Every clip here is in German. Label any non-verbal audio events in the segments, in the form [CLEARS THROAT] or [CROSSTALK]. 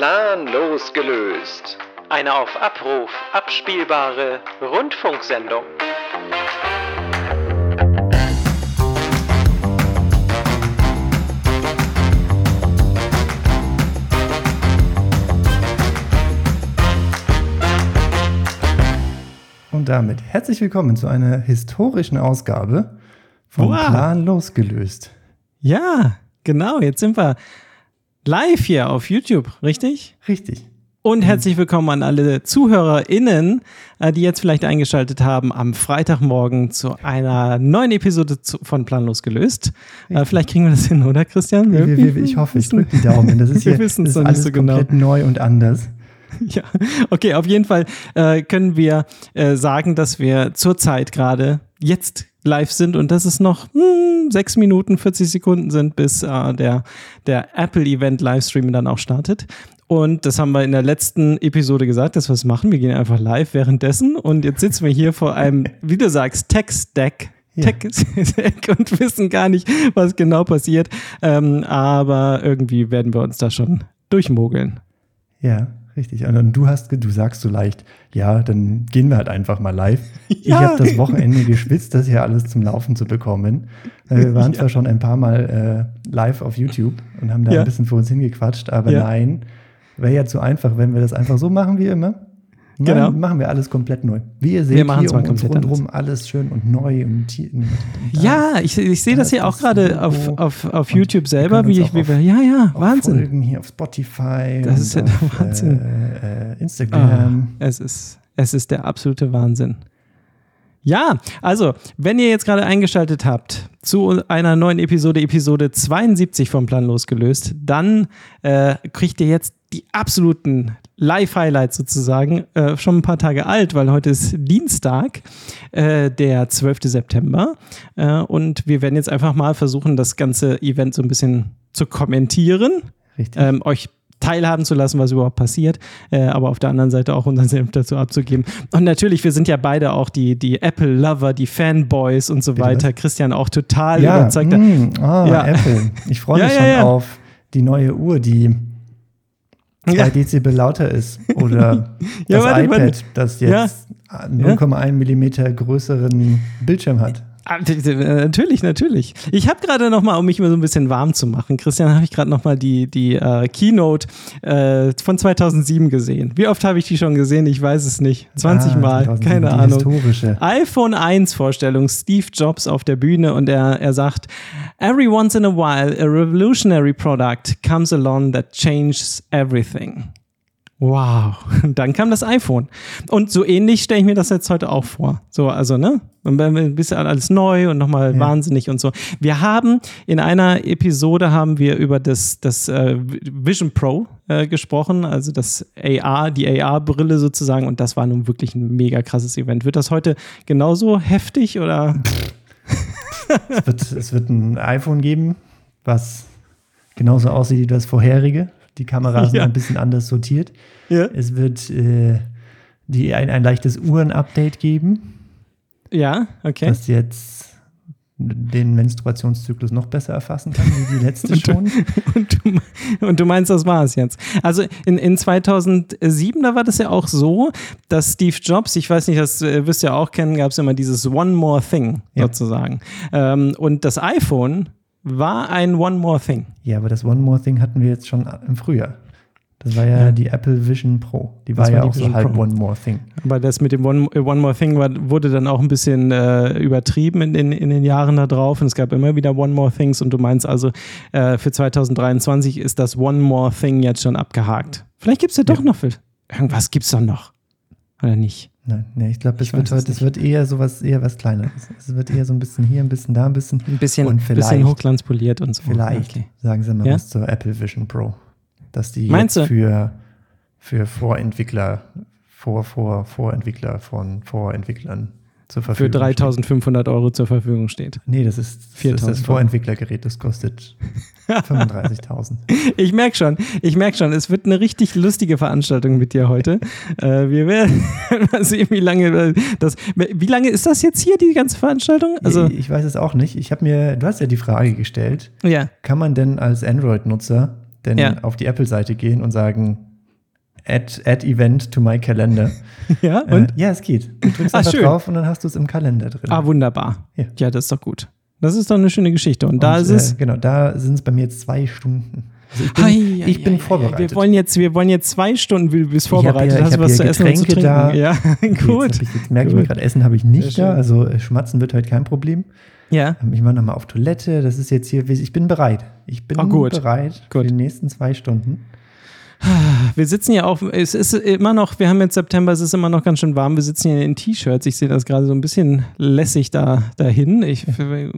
Planlos gelöst. Eine auf Abruf abspielbare Rundfunksendung. Und damit herzlich willkommen zu einer historischen Ausgabe von Hurra! Plan losgelöst. Ja, genau. Jetzt sind wir live hier auf YouTube, richtig? Richtig. Und herzlich willkommen an alle ZuhörerInnen, äh, die jetzt vielleicht eingeschaltet haben am Freitagmorgen zu einer neuen Episode von Planlos gelöst. Äh, vielleicht kriegen wir das hin, oder Christian? Wir, wir, ich hoffe, ich drücke die Daumen. Das ist [LAUGHS] Wir hier es das ist alles so genau. komplett neu und anders. [LAUGHS] Ja, okay, auf jeden Fall äh, können wir äh, sagen, dass wir zurzeit gerade jetzt live sind und dass es noch hm, sechs Minuten, 40 Sekunden sind, bis äh, der, der Apple-Event-Livestream dann auch startet. Und das haben wir in der letzten Episode gesagt, dass wir es machen. Wir gehen einfach live währenddessen und jetzt sitzen wir hier vor einem, wie du sagst, Tech-Stack. Ja. Tech und wissen gar nicht, was genau passiert. Ähm, aber irgendwie werden wir uns da schon durchmogeln. Ja, richtig. Und, du hast, du sagst so leicht, ja, dann gehen wir halt einfach mal live. [LAUGHS] Ich Ja. habe das Wochenende geschwitzt, das hier alles zum Laufen zu bekommen. Äh, Wir waren [LAUGHS] zwar schon ein paar Mal äh, live auf YouTube und haben da Ja. ein bisschen vor uns hingequatscht, aber Ja. nein, wäre ja zu einfach, wenn wir das einfach so machen wie immer. Nein, Genau. machen wir alles komplett neu. Wie ihr seht, Wir machen's hier mal um uns komplett rundherum alles schön und neu und, hier- und Ja, ich, ich sehe da das hier auch gerade auf, auf, auf YouTube selber, wie ich, wie wir, ja, ja, Wahnsinn. Folgen hier auf Spotify Das ist ja auf, der Wahnsinn. Äh, äh, Ah, Instagram. es ist, es ist der absolute Wahnsinn. Ja, also, wenn ihr jetzt gerade eingeschaltet habt zu einer neuen Episode, Episode 72 vom Plan losgelöst, dann äh, kriegt ihr jetzt die absoluten Live-Highlights sozusagen, äh, schon ein paar Tage alt, weil heute ist Dienstag, äh, der 12. September. Äh, und wir werden jetzt einfach mal versuchen, das ganze Event so ein bisschen zu kommentieren Richtig. ähm, euch teilhaben zu lassen, was überhaupt passiert, äh, aber auf der anderen Seite auch unseren Senf dazu abzugeben. Und natürlich, wir sind ja beide auch die, die Apple-Lover, die Fanboys und so Bitte weiter. Christian auch total ja, überzeugter. mm, ah, Ja. Apple. Ich freue [LAUGHS] mich ja, schon ja. auf die neue Uhr, die zwei Ja. Dezibel lauter ist. Oder [LAUGHS] Ja, das warte, iPad, warte. das jetzt 0,1 Millimeter größeren Bildschirm hat. Ah, äh, Natürlich, natürlich. Ich habe gerade noch mal, um mich mal so ein bisschen warm zu machen, Christian, habe ich gerade noch mal die, die äh, Keynote äh, von 2007 gesehen. Wie oft habe ich die schon gesehen? Ich weiß es nicht. 20 Ah, Mal, 2007, keine Ahnung. Historische. iPhone 1 Vorstellung, Steve Jobs auf der Bühne und er, er sagt, Every once in a while a revolutionary product comes along that changes everything. Wow. [LAUGHS] Dann kam das iPhone. Und so ähnlich stelle ich mir das jetzt heute auch vor. So, also, ne? Und ein bisschen alles neu und nochmal Ja. wahnsinnig und so. Wir haben in einer Episode haben wir über das, das äh, Vision Pro äh, gesprochen, also das AR, die AR-Brille sozusagen. Und das war nun wirklich ein mega krasses Event. Wird das heute genauso heftig oder? Es wird, es wird ein iPhone geben, was genauso aussieht wie das vorherige. Die Kameras [LAUGHS] sind Ja. ein bisschen anders sortiert. Ja. Es wird äh, die, ein, ein leichtes Uhren-Update geben, Ja, okay. das jetzt den Menstruationszyklus noch besser erfassen kann, wie die letzte schon. [LAUGHS] Und du, [LAUGHS] und du meinst, das war es jetzt. Also in, in 2007, da war das ja auch so, dass Steve Jobs, ich weiß nicht, das äh, wirst du ja auch kennen, gab es immer dieses One More Thing Ja. sozusagen. Ähm, und das iPhone war ein One More Thing. Ja, aber das One More Thing hatten wir jetzt schon im Frühjahr. Das war ja, Ja. die Apple Vision Pro. Die war war ja die auch so Vision halb Pro. One More Thing. Aber das mit dem One, äh, One More Thing war, wurde dann auch ein bisschen äh, übertrieben in, den- in den Jahren da drauf. Und es gab immer wieder One More Things. Und du meinst also, äh, für 2023 ist das One More Thing jetzt schon abgehakt. Vielleicht gibt es ja doch Ja. noch. Für, irgendwas gibt es doch noch. Oder nicht? Nein, nee, ich glaube, es wird heute, es wird eher sowas, eher was Kleineres. Es wird eher so ein bisschen hier, ein bisschen da, ein bisschen. Ein bisschen, Und bisschen hochglanzpoliert und so. Vielleicht Okay. sagen sie mal Ja? was zur Apple Vision Pro. Dass die Meinst jetzt du? für, für Vorentwickler, vor, vor, Vorentwickler von Vorentwicklern zur Für Verfügung 3500 Euro zur Verfügung steht. steht. Nee, das ist, das ist 4000 das Vorentwicklergerät, das kostet [LAUGHS] 35.000. Ich merke schon, ich merke schon, es wird eine richtig lustige Veranstaltung mit dir heute. [LAUGHS] äh, wir werden [LAUGHS] mal sehen, wie lange das. Wie lange ist das jetzt hier, die ganze Veranstaltung? Also, ich, ich weiß es auch nicht. Ich habe mir, du hast ja die Frage gestellt, ja. kann man denn als Android-Nutzer denn Ja. auf die Apple-Seite gehen und sagen, add, add Event to my Calendar. [LAUGHS] Ja, Äh, und? ja, es geht. Du drückst einfach schön. drauf und dann hast du es im Kalender drin. Ah, wunderbar. Ja. Ja. das ist doch gut. Das ist doch eine schöne Geschichte. Und, da Und, ist es. Äh, genau, da sind es bei mir jetzt zwei Stunden. Also ich bin, ei, ich bin ei, ei, vorbereitet. Wir wollen jetzt, wir wollen jetzt zwei Stunden, wie du bist Ich hab vorbereitet ich hast, was zu essen und zu trinken. da. Ja, [LAUGHS] Okay, [LAUGHS] gut. Jetzt, hab ich, jetzt merke ich mir Gut. gerade, Essen habe ich nicht da. Also äh, Schmatzen wird heute kein Problem. Ja. Ich war nochmal auf Toilette. Das ist jetzt hier, ich bin bereit. Ich bin gut. bereit für Gut. die nächsten zwei Stunden. Wir sitzen ja auch, es ist immer noch, wir haben jetzt September, es ist immer noch ganz schön warm. Wir sitzen hier in T-Shirts. Ich sehe das gerade so ein bisschen lässig da dahin. Ich,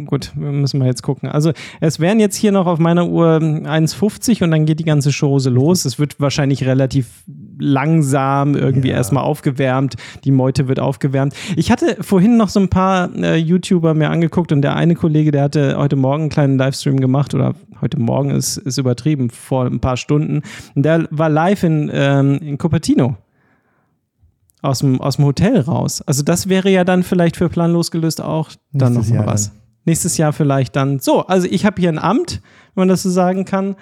gut, müssen wir jetzt gucken. Also, es wären jetzt hier noch auf meiner Uhr 1,50 und dann geht die ganze Chose los. Es wird wahrscheinlich relativ langsam irgendwie Ja. erstmal aufgewärmt. Die Meute wird aufgewärmt. Ich hatte vorhin noch so ein paar äh, YouTuber mir angeguckt und der eine Kollege, der hatte heute Morgen einen kleinen Livestream gemacht oder heute Morgen ist, ist übertrieben, vor ein paar Stunden. Und der war live in, ähm, in Cupertino. Aus dem, aus dem Hotel raus. Also das wäre ja dann vielleicht für planlos gelöst auch dann Nächstes noch mal Jahr was. dann. Nächstes Jahr vielleicht dann. So, also ich habe hier ein Amt, wenn man das so sagen kann.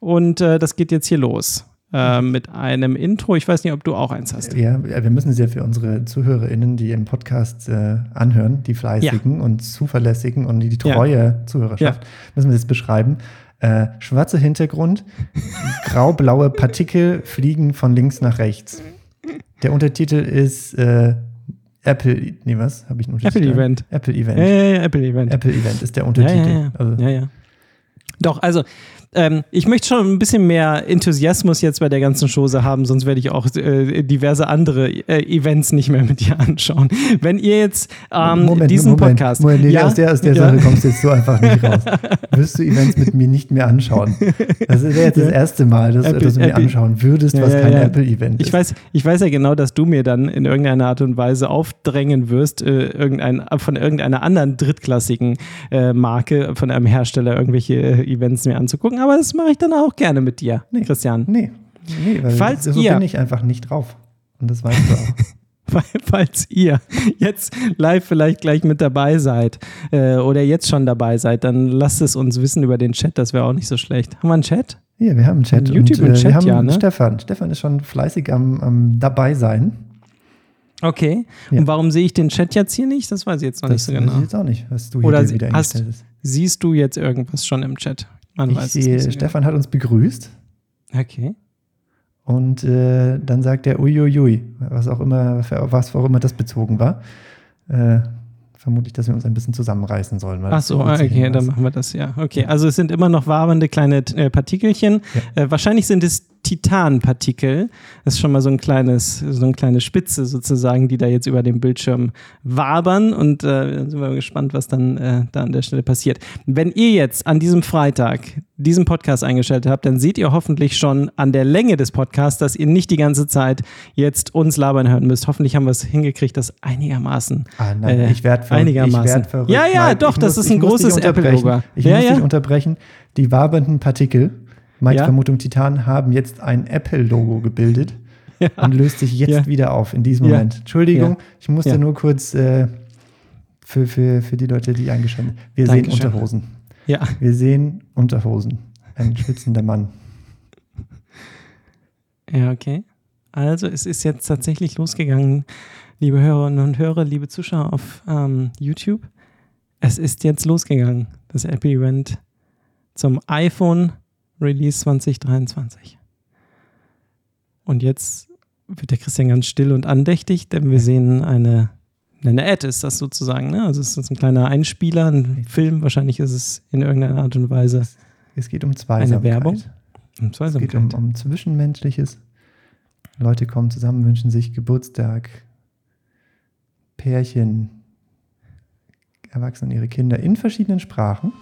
Und äh, das geht jetzt hier los. Äh, mit einem Intro. Ich weiß nicht, ob du auch eins hast. Ja, ja, wir müssen es ja für unsere ZuhörerInnen, die im Podcast äh, anhören, die fleißigen und zuverlässigen und die, die Ja. treue Zuhörerschaft, müssen wir das beschreiben. Äh, schwarzer Hintergrund, [LAUGHS] grau-blaue Partikel fliegen von links nach rechts. Der Untertitel ist äh, Apple, nee, was? Habe ich einen Untertitel? Apple Event. Apple Event. Ja, ja, ja, Apple Event. Apple Event ist der Ja, Untertitel. ja, ja. Also, ja, ja. Doch, also ähm, ich möchte schon ein bisschen mehr Enthusiasmus jetzt bei der ganzen Chose haben, sonst werde ich auch äh, diverse andere äh, Events nicht mehr mit dir [LAUGHS] anschauen. Wenn ihr jetzt ähm, Moment, diesen Moment, Podcast. Moment, nee, ja, aus der, aus der ja, Sache kommst du jetzt so einfach nicht [LAUGHS] raus. Wirst du Events mit mir nicht mehr anschauen? Das wäre jetzt das erste Mal, dass, Apple- dass du mir Apple- anschauen würdest, was ja, kein. Apple-Event ist. Ich weiß, ich weiß ja genau, dass du mir dann in irgendeiner Art und Weise aufdrängen wirst, äh, irgendein, von irgendeiner anderen drittklassigen äh, Marke, von einem Hersteller, irgendwelche äh, Events mir anzugucken. Aber das mache ich dann auch gerne mit dir, Nee. Christian. Nee, nee weil Falls so ihr- bin ich einfach nicht drauf. Und das weißt du auch. [LAUGHS] Fall- Falls ihr jetzt live vielleicht gleich mit dabei seid äh, oder jetzt schon dabei seid, dann lasst es uns wissen über den Chat, das wäre auch nicht so schlecht. Haben wir einen Chat? Hier, wir haben einen Chat. YouTube und, und äh, Chat, wir haben ja, ne? Stefan. Stefan ist schon fleißig am, am dabei sein. Okay. Ja. Und warum sehe ich den Chat jetzt hier nicht? Das weiß ich jetzt noch Das nicht so weiß genau. ich jetzt auch nicht, was du hier Oder wieder hast. Siehst du jetzt irgendwas schon im Chat? Man Ich sehe, so Stefan hat uns begrüßt. Genau. Okay. Und äh, dann sagt er uiuiui, was auch immer, was auch immer das bezogen war. Äh, vermutlich, dass wir uns ein bisschen zusammenreißen sollen. Ach so, okay, dann machen wir das ja. Okay, also es sind immer noch wabernde kleine äh, Partikelchen. Äh, wahrscheinlich sind es Titanpartikel. Das ist schon mal so ein kleines, so eine kleine Spitze sozusagen, die da jetzt über dem Bildschirm wabern. Und äh, sind wir mal gespannt, was dann äh, da an der Stelle passiert. Wenn ihr jetzt an diesem Freitag diesen Podcast eingeschaltet habt, dann seht ihr hoffentlich schon an der Länge des Podcasts, dass ihr nicht die ganze Zeit jetzt uns labern hören müsst. Hoffentlich haben wir es hingekriegt, das einigermaßen Ah, nein, Äh, ich werde ver einigermaßen. Werd verrückt. Ja, ja, Nein, doch, das ist ein muss großes unterbrechen. Apple-Logo. Ich Ja, muss ja. dich unterbrechen. Die wabernden Partikel, Mikes Ja. Vermutung Titan, haben jetzt ein Apple-Logo gebildet [LAUGHS] Ja. und löst sich jetzt Ja. wieder auf in diesem. Moment. Entschuldigung, ich musste Ja. nur kurz äh, für, für, für die Leute, die eingeschaltet haben. Wir Dankeschön. sehen Unterhosen. Ja. Wir sehen Unterhosen. Ein schwitzender Mann. Ja, okay. Also es ist jetzt tatsächlich losgegangen, liebe Hörerinnen und Hörer, liebe Zuschauer auf ähm, YouTube. Es ist jetzt losgegangen, das Apple-Event zum iPhone Release 2023. Und jetzt wird der Christian ganz still und andächtig, denn wir sehen eine, eine Ad ist das sozusagen. Ne? Also es ist ein kleiner Einspieler, ein Film. Wahrscheinlich ist es in irgendeiner Art und Weise Es geht um Zweisamkeit. Werbung? um Es geht um, um Zwischenmenschliches. Leute kommen zusammen, wünschen sich Geburtstag, Pärchen, Erwachsene ihre Kinder in verschiedenen Sprachen.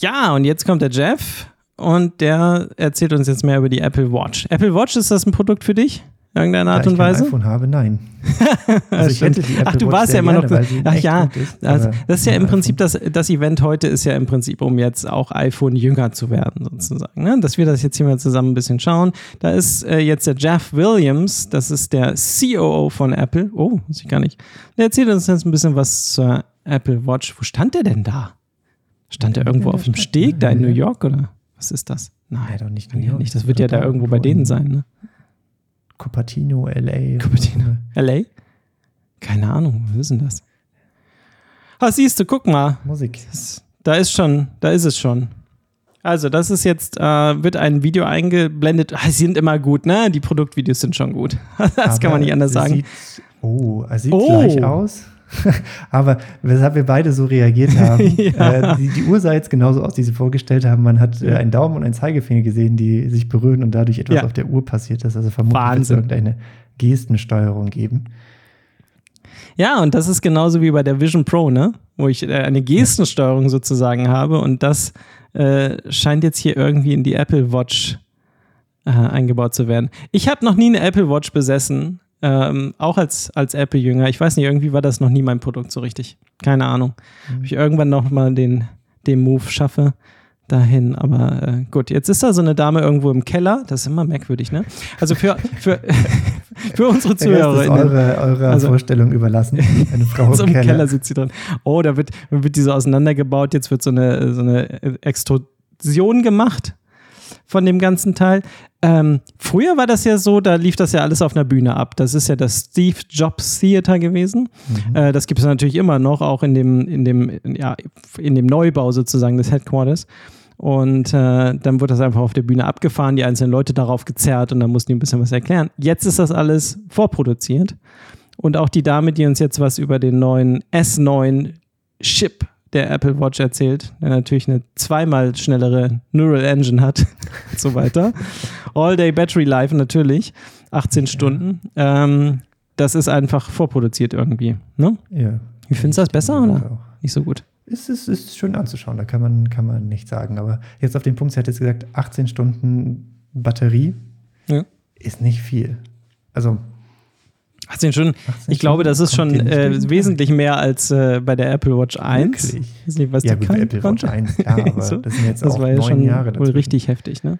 Ja, und jetzt kommt der Jeff und der erzählt uns jetzt mehr über die Apple Watch. Apple Watch, ist das ein Produkt für dich? In irgendeiner Art da ich und Weise? iPhone habe, nein. [LAUGHS] Also ich hätte die Apple Ach, du Watch warst ja immer noch. gerne, Ach ja, ist, das, aber das ist ja im Prinzip das, das Event heute ist ja im Prinzip, um jetzt auch iPhone jünger zu werden, sozusagen. Ne? Dass wir das jetzt hier mal zusammen ein bisschen schauen. Da ist äh, jetzt der Jeff Williams, das ist der COO von Apple. Oh, weiß ich gar nicht. Der erzählt uns jetzt ein bisschen was zur Apple Watch. Wo stand der denn da? Stand der irgendwo auf dem Steg da in. New York oder was ist das? Nein, Ja, doch nicht kann New York. nicht. Das wird ja da irgendwo bei denen sein, ne? Cupertino, LA. Cupertino. LA? Keine Ahnung, wir wissen das. Ah, siehst du, guck mal. Musik. Da ist schon, da ist es schon. Also, das ist jetzt, äh, wird ein Video eingeblendet. Ah, sie sind immer gut, ne? Die Produktvideos sind schon gut. [LAUGHS] das kann Aber man nicht anders sagen. Sieht, oh, es sieht Oh. gleich aus. [LAUGHS] Aber weshalb wir beide so reagiert [LAUGHS] haben, Ja. äh, die, die Uhr sah jetzt genauso aus, wie sie vorgestellt haben. Man hat äh, einen Daumen und einen Zeigefinger gesehen, die sich berühren und dadurch etwas Ja. auf der Uhr passiert ist. Also vermutlich wird es irgendeine Gestensteuerung geben. Ja, und das ist genauso wie bei der Vision Pro, ne? Wo ich äh, eine Gestensteuerung sozusagen habe und das äh, scheint jetzt hier irgendwie in die Apple Watch äh, eingebaut zu werden. Ich habe noch nie eine Apple Watch besessen, ähm, auch als, als Apple-Jünger. Ich weiß nicht, irgendwie war das noch nie mein Produkt so richtig. Keine Ahnung. Ob ich irgendwann noch mal den, den Move schaffe dahin. Aber äh, gut, jetzt ist da so eine Dame irgendwo im Keller. Das ist immer merkwürdig, ne? Also für, für, [LAUGHS] für unsere Zuhörer. eure, eurer Also- Vorstellung überlassen. [LAUGHS] Eine Frau so im Keller. Keller. sitzt sie drin. Oh, da wird, wird diese auseinandergebaut. Jetzt wird so eine, so eine Extrusion gemacht von dem ganzen Teil. Ähm, früher war das ja so, da lief das ja alles auf einer Bühne ab. Das ist ja das Steve Jobs Theater gewesen. Mhm. Äh, das gibt es natürlich immer noch, auch in dem, in dem, ja, in dem Neubau sozusagen des Headquarters. Und äh, dann wurde das einfach auf der Bühne abgefahren, die einzelnen Leute darauf gezerrt und dann mussten die ein bisschen was erklären. Jetzt ist das alles vorproduziert. Und auch die Dame, die uns jetzt was über den neuen S9 Chip der Apple Watch erzählt, der natürlich eine zweimal schnellere Neural Engine hat [LAUGHS] und so weiter. All-Day Battery Life natürlich, 18 Stunden. Ähm, das ist einfach vorproduziert irgendwie. Ne? Ja. Wie findest du das besser oder auch. nicht so gut? Es ist, ist schön anzuschauen, da kann man, kann man nicht sagen. Aber jetzt auf den Punkt, sie hat jetzt gesagt, 18 Stunden Batterie Ja. ist nicht viel. Also, 18 Stunden. 18 Ich glaube, das ist Stunden schon äh, wesentlich mehr als äh, bei der Apple Watch 1. Wirklich? Ich weiß nicht, was ja, die gut, kann, Apple Watch konnte. 1, [LAUGHS] ja, aber So. das sind jetzt Das auch war ja neun schon Jahre wohl richtig heftig, ne?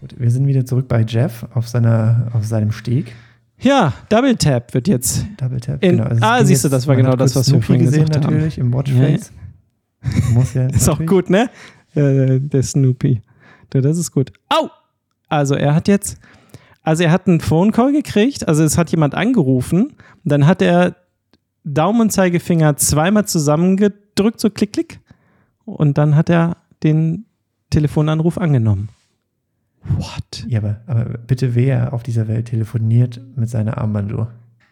Gut, wir sind wieder zurück bei Jeff auf, seiner, auf seinem Steg. Ja, Double Tap wird jetzt. Double Tap. In- also es ah, siehst du, das war genau das, was wir vorhin gesehen gesagt haben. natürlich im Watchface. Muss ja [LAUGHS] Ist auch gut, ne? Äh, der Snoopy. Ja, Das ist gut. Au! Also er hat jetzt, also er hat einen Phone Call gekriegt, also es hat jemand angerufen, dann hat er Daumen und Zeigefinger zweimal zusammengedrückt, so klick, klick, und dann hat er den Telefonanruf angenommen. What? Ja, aber, aber bitte, wer auf dieser Welt telefoniert mit seiner Armbanduhr?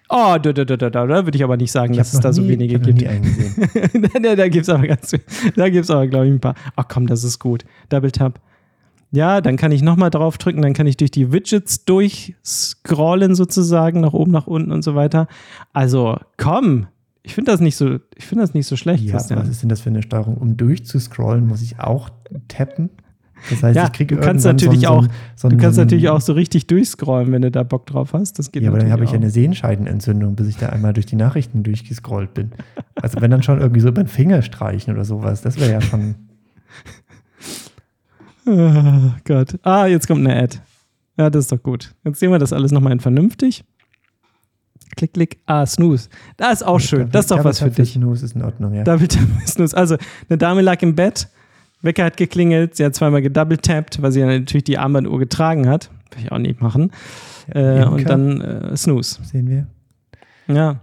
Oh, da, da, da, da, da, da würde ich aber nicht sagen, dass es da noch so nie- wenige ich gibt. nie gesehen. [LAUGHS] da da gibt es aber ganz Da gibt es aber, glaube ich, ein paar. Ach komm, das ist gut. Double Tap. Ja, dann kann ich nochmal drauf drücken, dann kann ich durch die Widgets durchscrollen sozusagen, nach oben, nach unten und so weiter. Also, komm. Ich finde das nicht so, ich finde das nicht so schlecht, Ja, was ist denn das für eine Steuerung? Um durchzuscrollen, muss ich auch tappen. Das heißt, Ja, ich kriege du kannst natürlich so, auch- so, Du kannst natürlich auch so richtig durchscrollen, wenn du da Bock drauf hast. Das geht Ja, aber dann habe ich ja eine Sehenscheidenentzündung, bis ich da einmal durch die Nachrichten durchgescrollt bin. Also wenn dann schon irgendwie so über den Finger streichen oder sowas, das wäre ja schon. Oh Gott. Ah, jetzt kommt eine Ad. Ja, das ist doch gut. Jetzt sehen wir das alles nochmal in vernünftig. Klick, klick. Ah, Snooze. Das ist auch schön. Das ist doch was für dich. Snooze ist in Ordnung, ja. Double Tap Snooze. Also, eine Dame lag im Bett, Wecker hat geklingelt, sie hat zweimal gedouble tappt, weil sie ja natürlich die Armbanduhr getragen hat. Würde ich auch nicht machen. Äh, Imker, und dann äh, Snooze. sehen wir. Ja.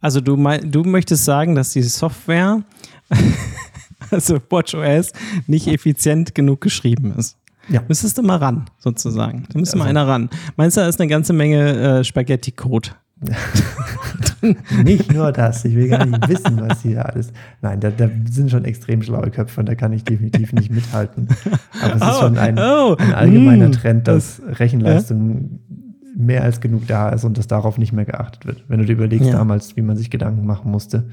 Also du, du möchtest sagen, dass die Software, [LAUGHS] also WatchOS, nicht effizient genug geschrieben ist. Ja. Müsstest du mal ran, sozusagen. Da müsste mal Also- einer ran. Meinst du, da ist eine ganze Menge äh, Spaghetti-Code? [LAUGHS] Nicht nur das, ich will gar nicht wissen, was hier alles. Nein, da, da sind schon extrem schlaue Köpfe und da kann ich definitiv nicht mithalten. Aber es ist Oh, schon ein, oh, ein allgemeiner mm, Trend, dass Rechenleistung mehr als genug da ist und dass darauf nicht mehr geachtet wird. Wenn du dir überlegst Ja. damals, wie man sich Gedanken machen musste,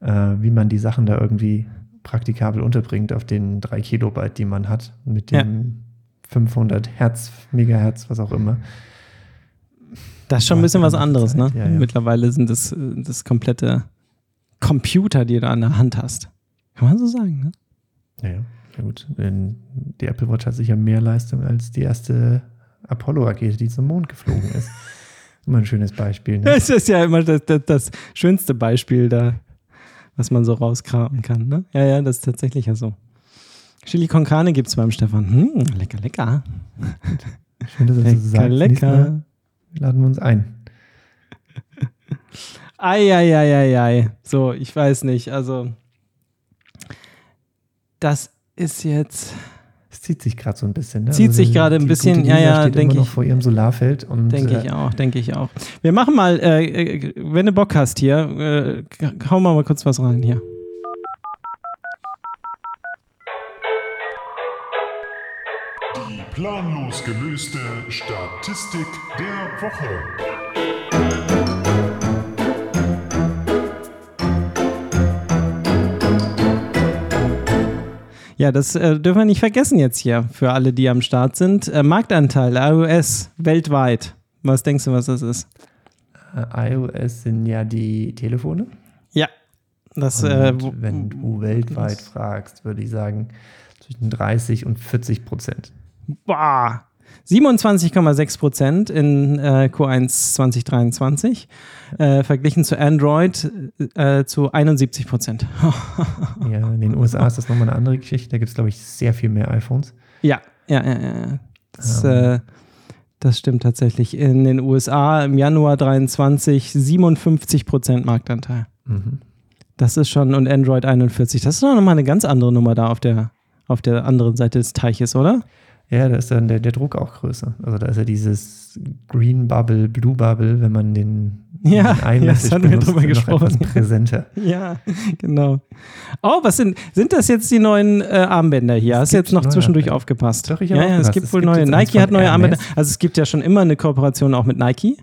äh, wie man die Sachen da irgendwie praktikabel unterbringt auf den drei Kilobyte, die man hat, mit Ja. dem 500 Hertz, Megahertz, was auch immer. Das ist schon ein Ja, bisschen was ganze anderes, ne? Zeit, ja, ja. Mittlerweile sind das, äh, das komplette Computer, die du an der Hand hast. Kann man so sagen, ne? Ja, ja. ja gut. Die Apple Watch hat sicher mehr Leistung als die erste Apollo-Rakete, die zum Mond geflogen ist. [LAUGHS] Immer ein schönes Beispiel. Ne? Das ist ja immer das, das, das schönste Beispiel da, was man so rauskramen kann. Ne? Ja, ja, das ist tatsächlich ja so. Chili con Carne gibt es beim Stefan. Hm, lecker, lecker. Schön, dass du Lecker, sagst. Lecker. Mal Laden wir uns ein. Eieieiei. So, ich weiß nicht. Also, das ist jetzt. Zieht sich gerade so ein bisschen. Ne? Zieht sich gerade ein bisschen, ja, ja, steht denk immer noch ich. vor ihrem Solarfeld und Denke äh, ich auch, denke ich auch. Wir machen mal, äh, äh, wenn du Bock hast hier, äh, hau mal, mal kurz was rein hier. Die planlos gelöste Statistik der Woche. Ja, das äh, dürfen wir nicht vergessen jetzt hier für alle, die am Start sind. Äh, Marktanteil iOS weltweit. Was denkst du, was das ist? äh, iOS sind ja die Telefone. Ja, das. Äh, wenn du weltweit fragst, würde ich sagen zwischen 30 und 40 Prozent. Boah. 27,6 Prozent in äh, Q1 2023, äh, verglichen zu Android äh, zu 71 Prozent. [LAUGHS] Ja, in den USA ist das nochmal eine andere Geschichte. Da gibt es, glaube ich, sehr viel mehr iPhones. Ja, ja, ja, ja. ja. Das, Ähm. äh, das stimmt tatsächlich. In den USA im Januar 23 57 Prozent Marktanteil. Mhm. Das ist schon, und Android 41. Das ist doch nochmal eine ganz andere Nummer da auf der, auf der anderen Seite des Teiches, oder? Ja, da ist dann der, der Druck auch größer. Also da ist ja dieses Green Bubble, Blue Bubble, wenn man den, Ja, den ja, das hatten wir drüber noch gesprochen. etwas präsenter. [LAUGHS] Ja, genau. Oh, was sind, sind das jetzt die neuen äh, Armbänder hier? Hast du jetzt noch zwischendurch Armbänder. aufgepasst? Doch, ich ja, ja, es aufgepasst. gibt Es wohl gibt neue. Nike hat neue Armbänder. Also es gibt ja schon immer eine Kooperation auch mit Nike.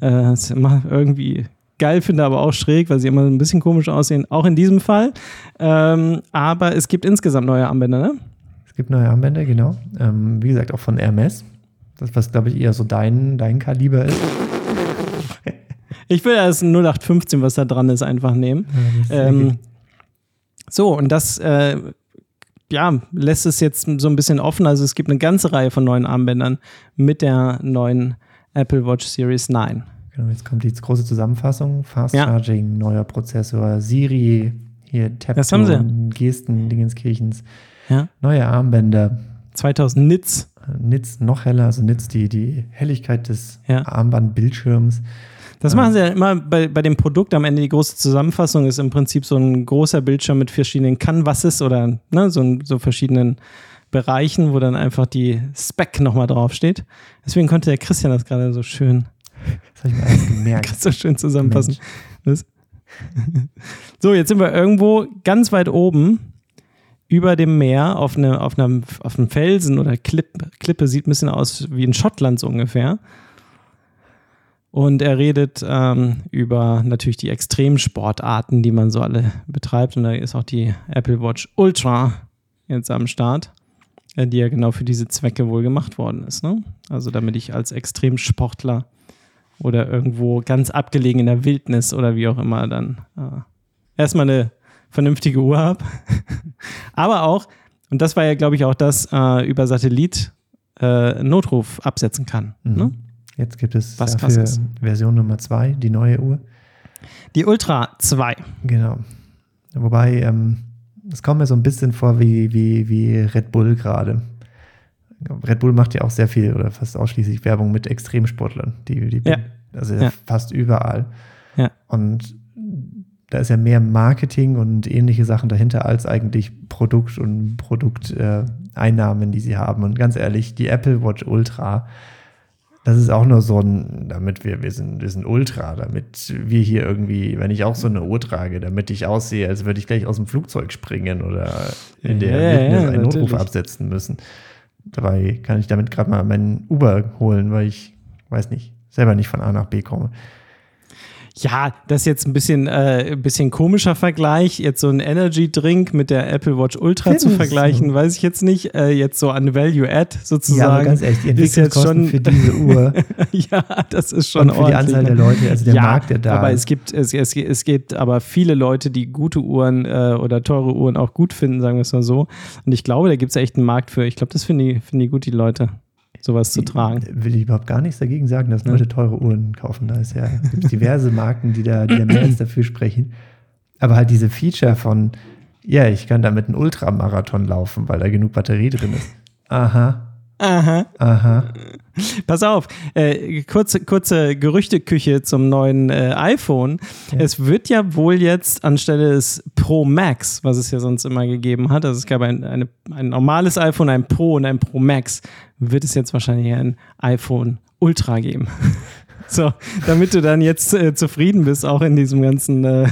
Ja. Äh, das ist immer irgendwie geil finde, aber auch schräg, weil sie immer ein bisschen komisch aussehen. Auch in diesem Fall. Ähm, aber es gibt insgesamt neue Armbänder, ne? Es gibt neue Armbänder, genau. Ähm, wie gesagt, auch von Hermes. Das, was, glaube ich, eher so dein, dein Kaliber ist. Ich will das 0815, was da dran ist, einfach nehmen. Ähm, so, und das äh, ja, lässt es jetzt so ein bisschen offen. Also es gibt eine ganze Reihe von neuen Armbändern mit der neuen Apple Watch Series 9. Genau, jetzt kommt die große Zusammenfassung. Fast Ja. Charging, neuer Prozessor, Siri, hier sie. Gesten, Dingenskirchens, Ja. neue Armbänder, 2000 Nits. Nitz noch heller, also Nitz die, die Helligkeit des Ja. Armbandbildschirms. Das machen sie ja immer bei, bei dem Produkt am Ende. Die große Zusammenfassung ist im Prinzip so ein großer Bildschirm mit verschiedenen Canvases oder ne, so, so verschiedenen Bereichen, wo dann einfach die Spec nochmal draufsteht. Deswegen konnte der Christian das gerade so schön Das habe ich mir alles [LAUGHS] gemerkt. so schön zusammenfassen. [LAUGHS] So, jetzt sind wir irgendwo ganz weit oben über dem Meer auf, eine, auf, einem, auf einem Felsen oder Klipp, Klippe, sieht ein bisschen aus wie in Schottland so ungefähr. Und er redet ähm, über natürlich die Extremsportarten, die man so alle betreibt. Und da ist auch die Apple Watch Ultra jetzt am Start, äh, die ja genau für diese Zwecke wohl gemacht worden ist. Ne? Also damit ich als Extremsportler oder irgendwo ganz abgelegen in der Wildnis oder wie auch immer dann äh, erstmal eine vernünftige Uhr habe. [LAUGHS] Aber auch, und das war ja, glaube ich, auch das, äh, über Satellit äh, Notruf absetzen kann. Mhm. Ne? Jetzt gibt es Was dafür. Version Nummer 2, die neue Uhr. Die Ultra 2. Genau. Wobei, ähm, es kommt mir so ein bisschen vor wie, wie, wie Red Bull gerade. Red Bull macht ja auch sehr viel oder fast ausschließlich Werbung mit Extremsportlern. Die, die, Ja. Also Ja. fast überall. Ja. Und da ist ja mehr Marketing und ähnliche Sachen dahinter als eigentlich Produkt und Produkteinnahmen, äh, Einnahmen, die sie haben. Und ganz ehrlich, die Apple Watch Ultra, das ist auch nur so ein, damit wir, wir sind, wir sind Ultra, damit wir hier irgendwie, wenn ich auch so eine Uhr trage, damit ich aussehe, als würde ich gleich aus dem Flugzeug springen oder in der Ja, Wildnis ja, einen Notruf natürlich. absetzen müssen. Dabei kann ich damit gerade mal meinen Uber holen, weil ich, weiß nicht, selber nicht von A nach B komme. Ja, das ist jetzt ein bisschen, äh, ein bisschen komischer Vergleich. Jetzt so ein Energy Drink mit der Apple Watch Ultra zu Findest vergleichen, du? weiß ich jetzt nicht. Äh, jetzt so an Value Add sozusagen. Ja, aber ganz ehrlich, die ist jetzt schon, für diese Uhr [LAUGHS] ja, das ist schon und für die Anzahl ne? der Leute, also der ja, Markt, der da aber es gibt, es, es, es gibt aber viele Leute, die gute Uhren äh, oder teure Uhren auch gut finden, sagen wir es mal so. Und ich glaube, da gibt es echt einen Markt für. Ich glaube, das finden die, finden die gut, die Leute. Sowas zu tragen. Will ich überhaupt gar nichts dagegen sagen, dass. Leute teure Uhren kaufen. Da ist ja, gibt es diverse Marken, die da, die da mehr als dafür sprechen. Aber halt diese Feature von, ja, ich kann damit einen Ultramarathon laufen, weil da genug Batterie drin ist. Aha, Aha. aha. Pass auf, äh, kurze, kurze Gerüchteküche zum neuen äh, iPhone. Ja. Es wird ja wohl jetzt anstelle des Pro Max, was es ja sonst immer gegeben hat, also es gab ein, eine, ein normales iPhone, ein Pro und ein Pro Max, wird es jetzt wahrscheinlich ein iPhone Ultra geben. [LAUGHS] So, damit du dann jetzt äh, zufrieden bist, auch in diesem ganzen, äh,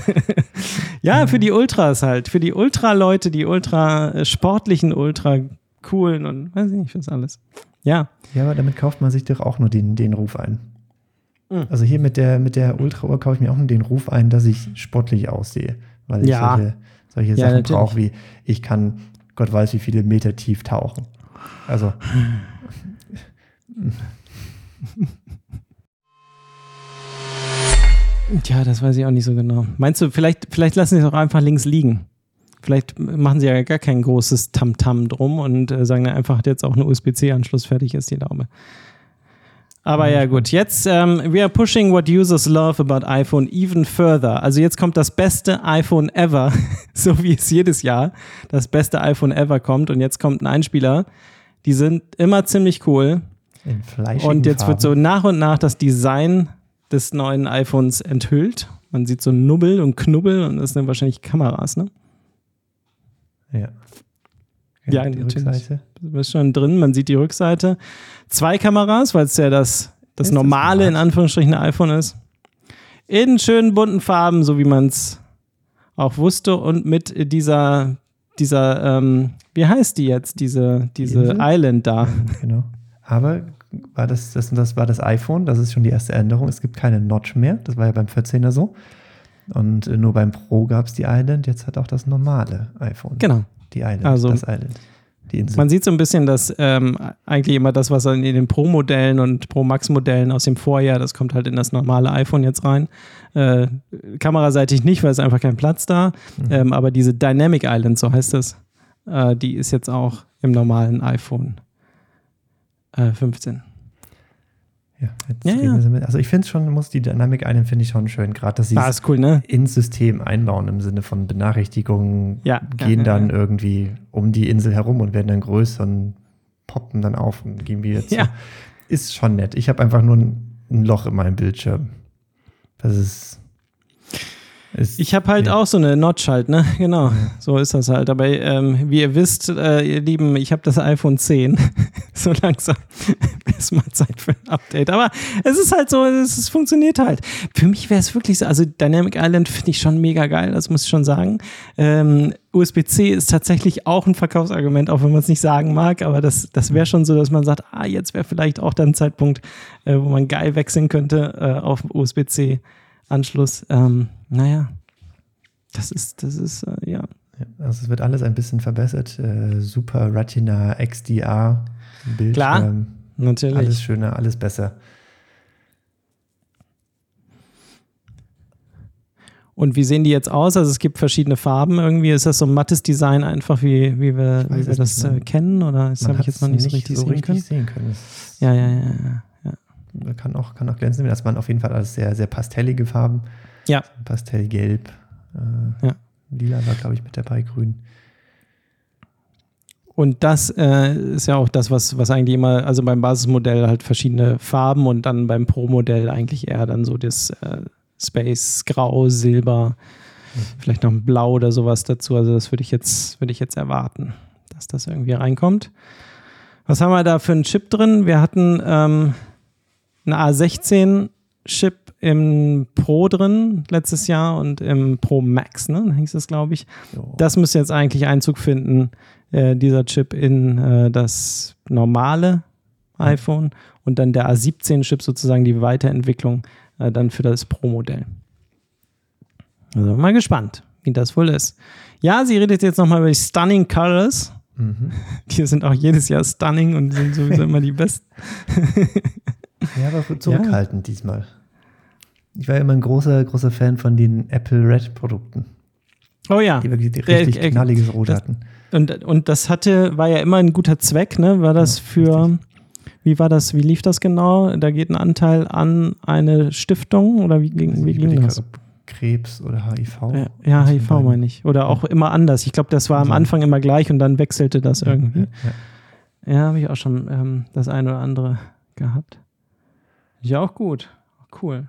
[LAUGHS] ja, für die Ultras halt, für die Ultra-Leute, die ultra äh, sportlichen, ultra coolen und weiß ich nicht, was alles. Ja, Ja, aber damit kauft man sich doch auch nur den, den Ruf ein. Mhm. Also hier mit der, mit der Ultra-Uhr kaufe ich mir auch nur den Ruf ein, dass ich sportlich aussehe. Weil ich Ja. solche, solche Ja, Sachen brauche, wie ich kann Gott weiß wie viele Meter tief tauchen. Also, [LAUGHS] [LAUGHS] Tja, das weiß ich auch nicht so genau. Meinst du, vielleicht, vielleicht lassen sie es auch einfach links liegen? Vielleicht machen sie ja gar kein großes Tamtam drum und äh, sagen dann einfach, hat jetzt auch ein USB-C-Anschluss, fertig ist die Laube. Aber ja, gut. Jetzt, ähm, we are pushing what users love about iPhone even further. Also jetzt kommt das beste iPhone ever, [LAUGHS] so wie es jedes Jahr das beste iPhone ever kommt. Und jetzt kommt ein Einspieler. Die sind immer ziemlich cool. Und jetzt wird so Farben. nach und nach das Design des neuen iPhones enthüllt. Man sieht so Nubbel und Knubbel und das sind wahrscheinlich Kameras, ne? Ja. Ja, die natürlich. Rückseite. Du bist schon drin, man sieht die Rückseite. Zwei Kameras, weil es ja das, das Ist das normale, in? Anführungsstrichen, iPhone ist. In schönen bunten Farben, so wie man es auch wusste. Und mit dieser, dieser, ähm, wie heißt die jetzt, diese, diese Insel? Island da. Genau. Aber war das, das, das war das iPhone, das ist schon die erste Änderung. Es gibt keine Notch mehr. Das war ja beim 14er so. Und nur beim Pro gab es die Island. Jetzt hat auch das normale iPhone. Genau. Die Island. Also- das Island. Man sieht so ein bisschen, dass ähm, eigentlich immer das, was in den Pro-Modellen und Pro-Max-Modellen aus dem Vorjahr, das kommt halt in das normale iPhone jetzt rein. Äh, kameraseitig nicht, weil es einfach kein Platz da. Mhm. Ähm, aber diese Dynamic Island, so heißt es, äh, die ist jetzt auch im normalen iPhone äh, 15. ja, jetzt Ja, ja. wir so mit- Also ich finde es schon, muss die Dynamic Island finde ich schon schön. Gerade, dass sie Ah, es cool, ne? ins System einbauen im Sinne von Benachrichtigungen Ja, gehen dann irgendwie um die Insel herum und werden dann größer und poppen dann auf und gehen wieder zu. Ja. Ist schon nett. Ich habe einfach nur ein, ein Loch in meinem Bildschirm. Das ist. Ist Ich habe halt ja. auch so eine Notch halt, ne? [LAUGHS] Genau, so ist das halt. Aber ähm, wie ihr wisst, äh, ihr Lieben, ich habe das iPhone 10. [LAUGHS] so langsam [LAUGHS] ist mal Zeit für ein Update. Aber es ist halt so, es, es funktioniert halt. Für mich wäre es wirklich so, also Dynamic Island finde ich schon mega geil, das muss ich schon sagen. Ähm, USB-C ist tatsächlich auch ein Verkaufsargument, auch wenn man es nicht sagen mag, aber das, das wäre schon so, dass man sagt, ah, jetzt wäre vielleicht auch dann ein Zeitpunkt, äh, wo man geil wechseln könnte äh, auf USB-C-Anschluss. Ähm, naja, das ist, das ist, äh, ja. Also es wird alles ein bisschen verbessert. Äh, Super Retina XDR Bildschirm. Klar, Natürlich. Alles schöner, alles besser. Und wie sehen die jetzt aus? Also es gibt verschiedene Farben irgendwie. Ist das so ein mattes Design einfach, wie, wie wir, wie wir das äh, kennen? Oder das habe ich jetzt noch nicht so richtig so sehen richtig können? sehen können. Ja, ja, ja, ja, kann auch, kann auch glänzen. Das waren auf jeden Fall alles sehr, sehr pastellige Farben. Ja. Pastellgelb. Äh, Ja. Lila war, glaube ich, mit dabei, grün. Und das äh, ist ja auch das, was, was eigentlich immer, also beim Basismodell halt verschiedene Farben und dann beim Pro-Modell eigentlich eher dann so das äh, Space, Grau, Silber, vielleicht noch ein Blau oder sowas dazu. Also das würde ich jetzt, würde ich jetzt erwarten, dass das irgendwie reinkommt. Was haben wir da für einen Chip drin? Wir hatten ähm, einen A16-Chip im Pro drin letztes Jahr und im Pro Max, ne? Hieß es, glaube ich. Jo. Das müsste jetzt eigentlich Einzug finden, äh, dieser Chip in äh, das normale iPhone und dann der A17-Chip sozusagen die Weiterentwicklung äh, dann für das Pro-Modell. Also mal gespannt, wie das wohl ist. Ja, sie redet jetzt nochmal über die Stunning Colors. Mhm. Die sind auch jedes Jahr stunning und sind sowieso immer die [LAUGHS] besten. Ja, aber zurückhaltend diesmal. Ich war immer ein großer, großer Fan von den Apple Red Produkten, Oh ja. die wirklich die Äh, richtig äh, knalliges Rot das- hatten. Und, und das hatte, war ja immer ein guter Zweck, ne? War das Ja, für, Wie war das, wie lief das genau? Da geht ein Anteil an eine Stiftung oder wie, ging- wie ging das? Krebs oder HIV. Ja, ja HIV meine ich. Oder auch immer anders. Ich glaube, das war am Ja. Anfang immer gleich und dann wechselte das irgendwie. Ja, ja. Ja, habe ich auch schon ähm, das eine oder andere gehabt. Ja, auch gut. Cool.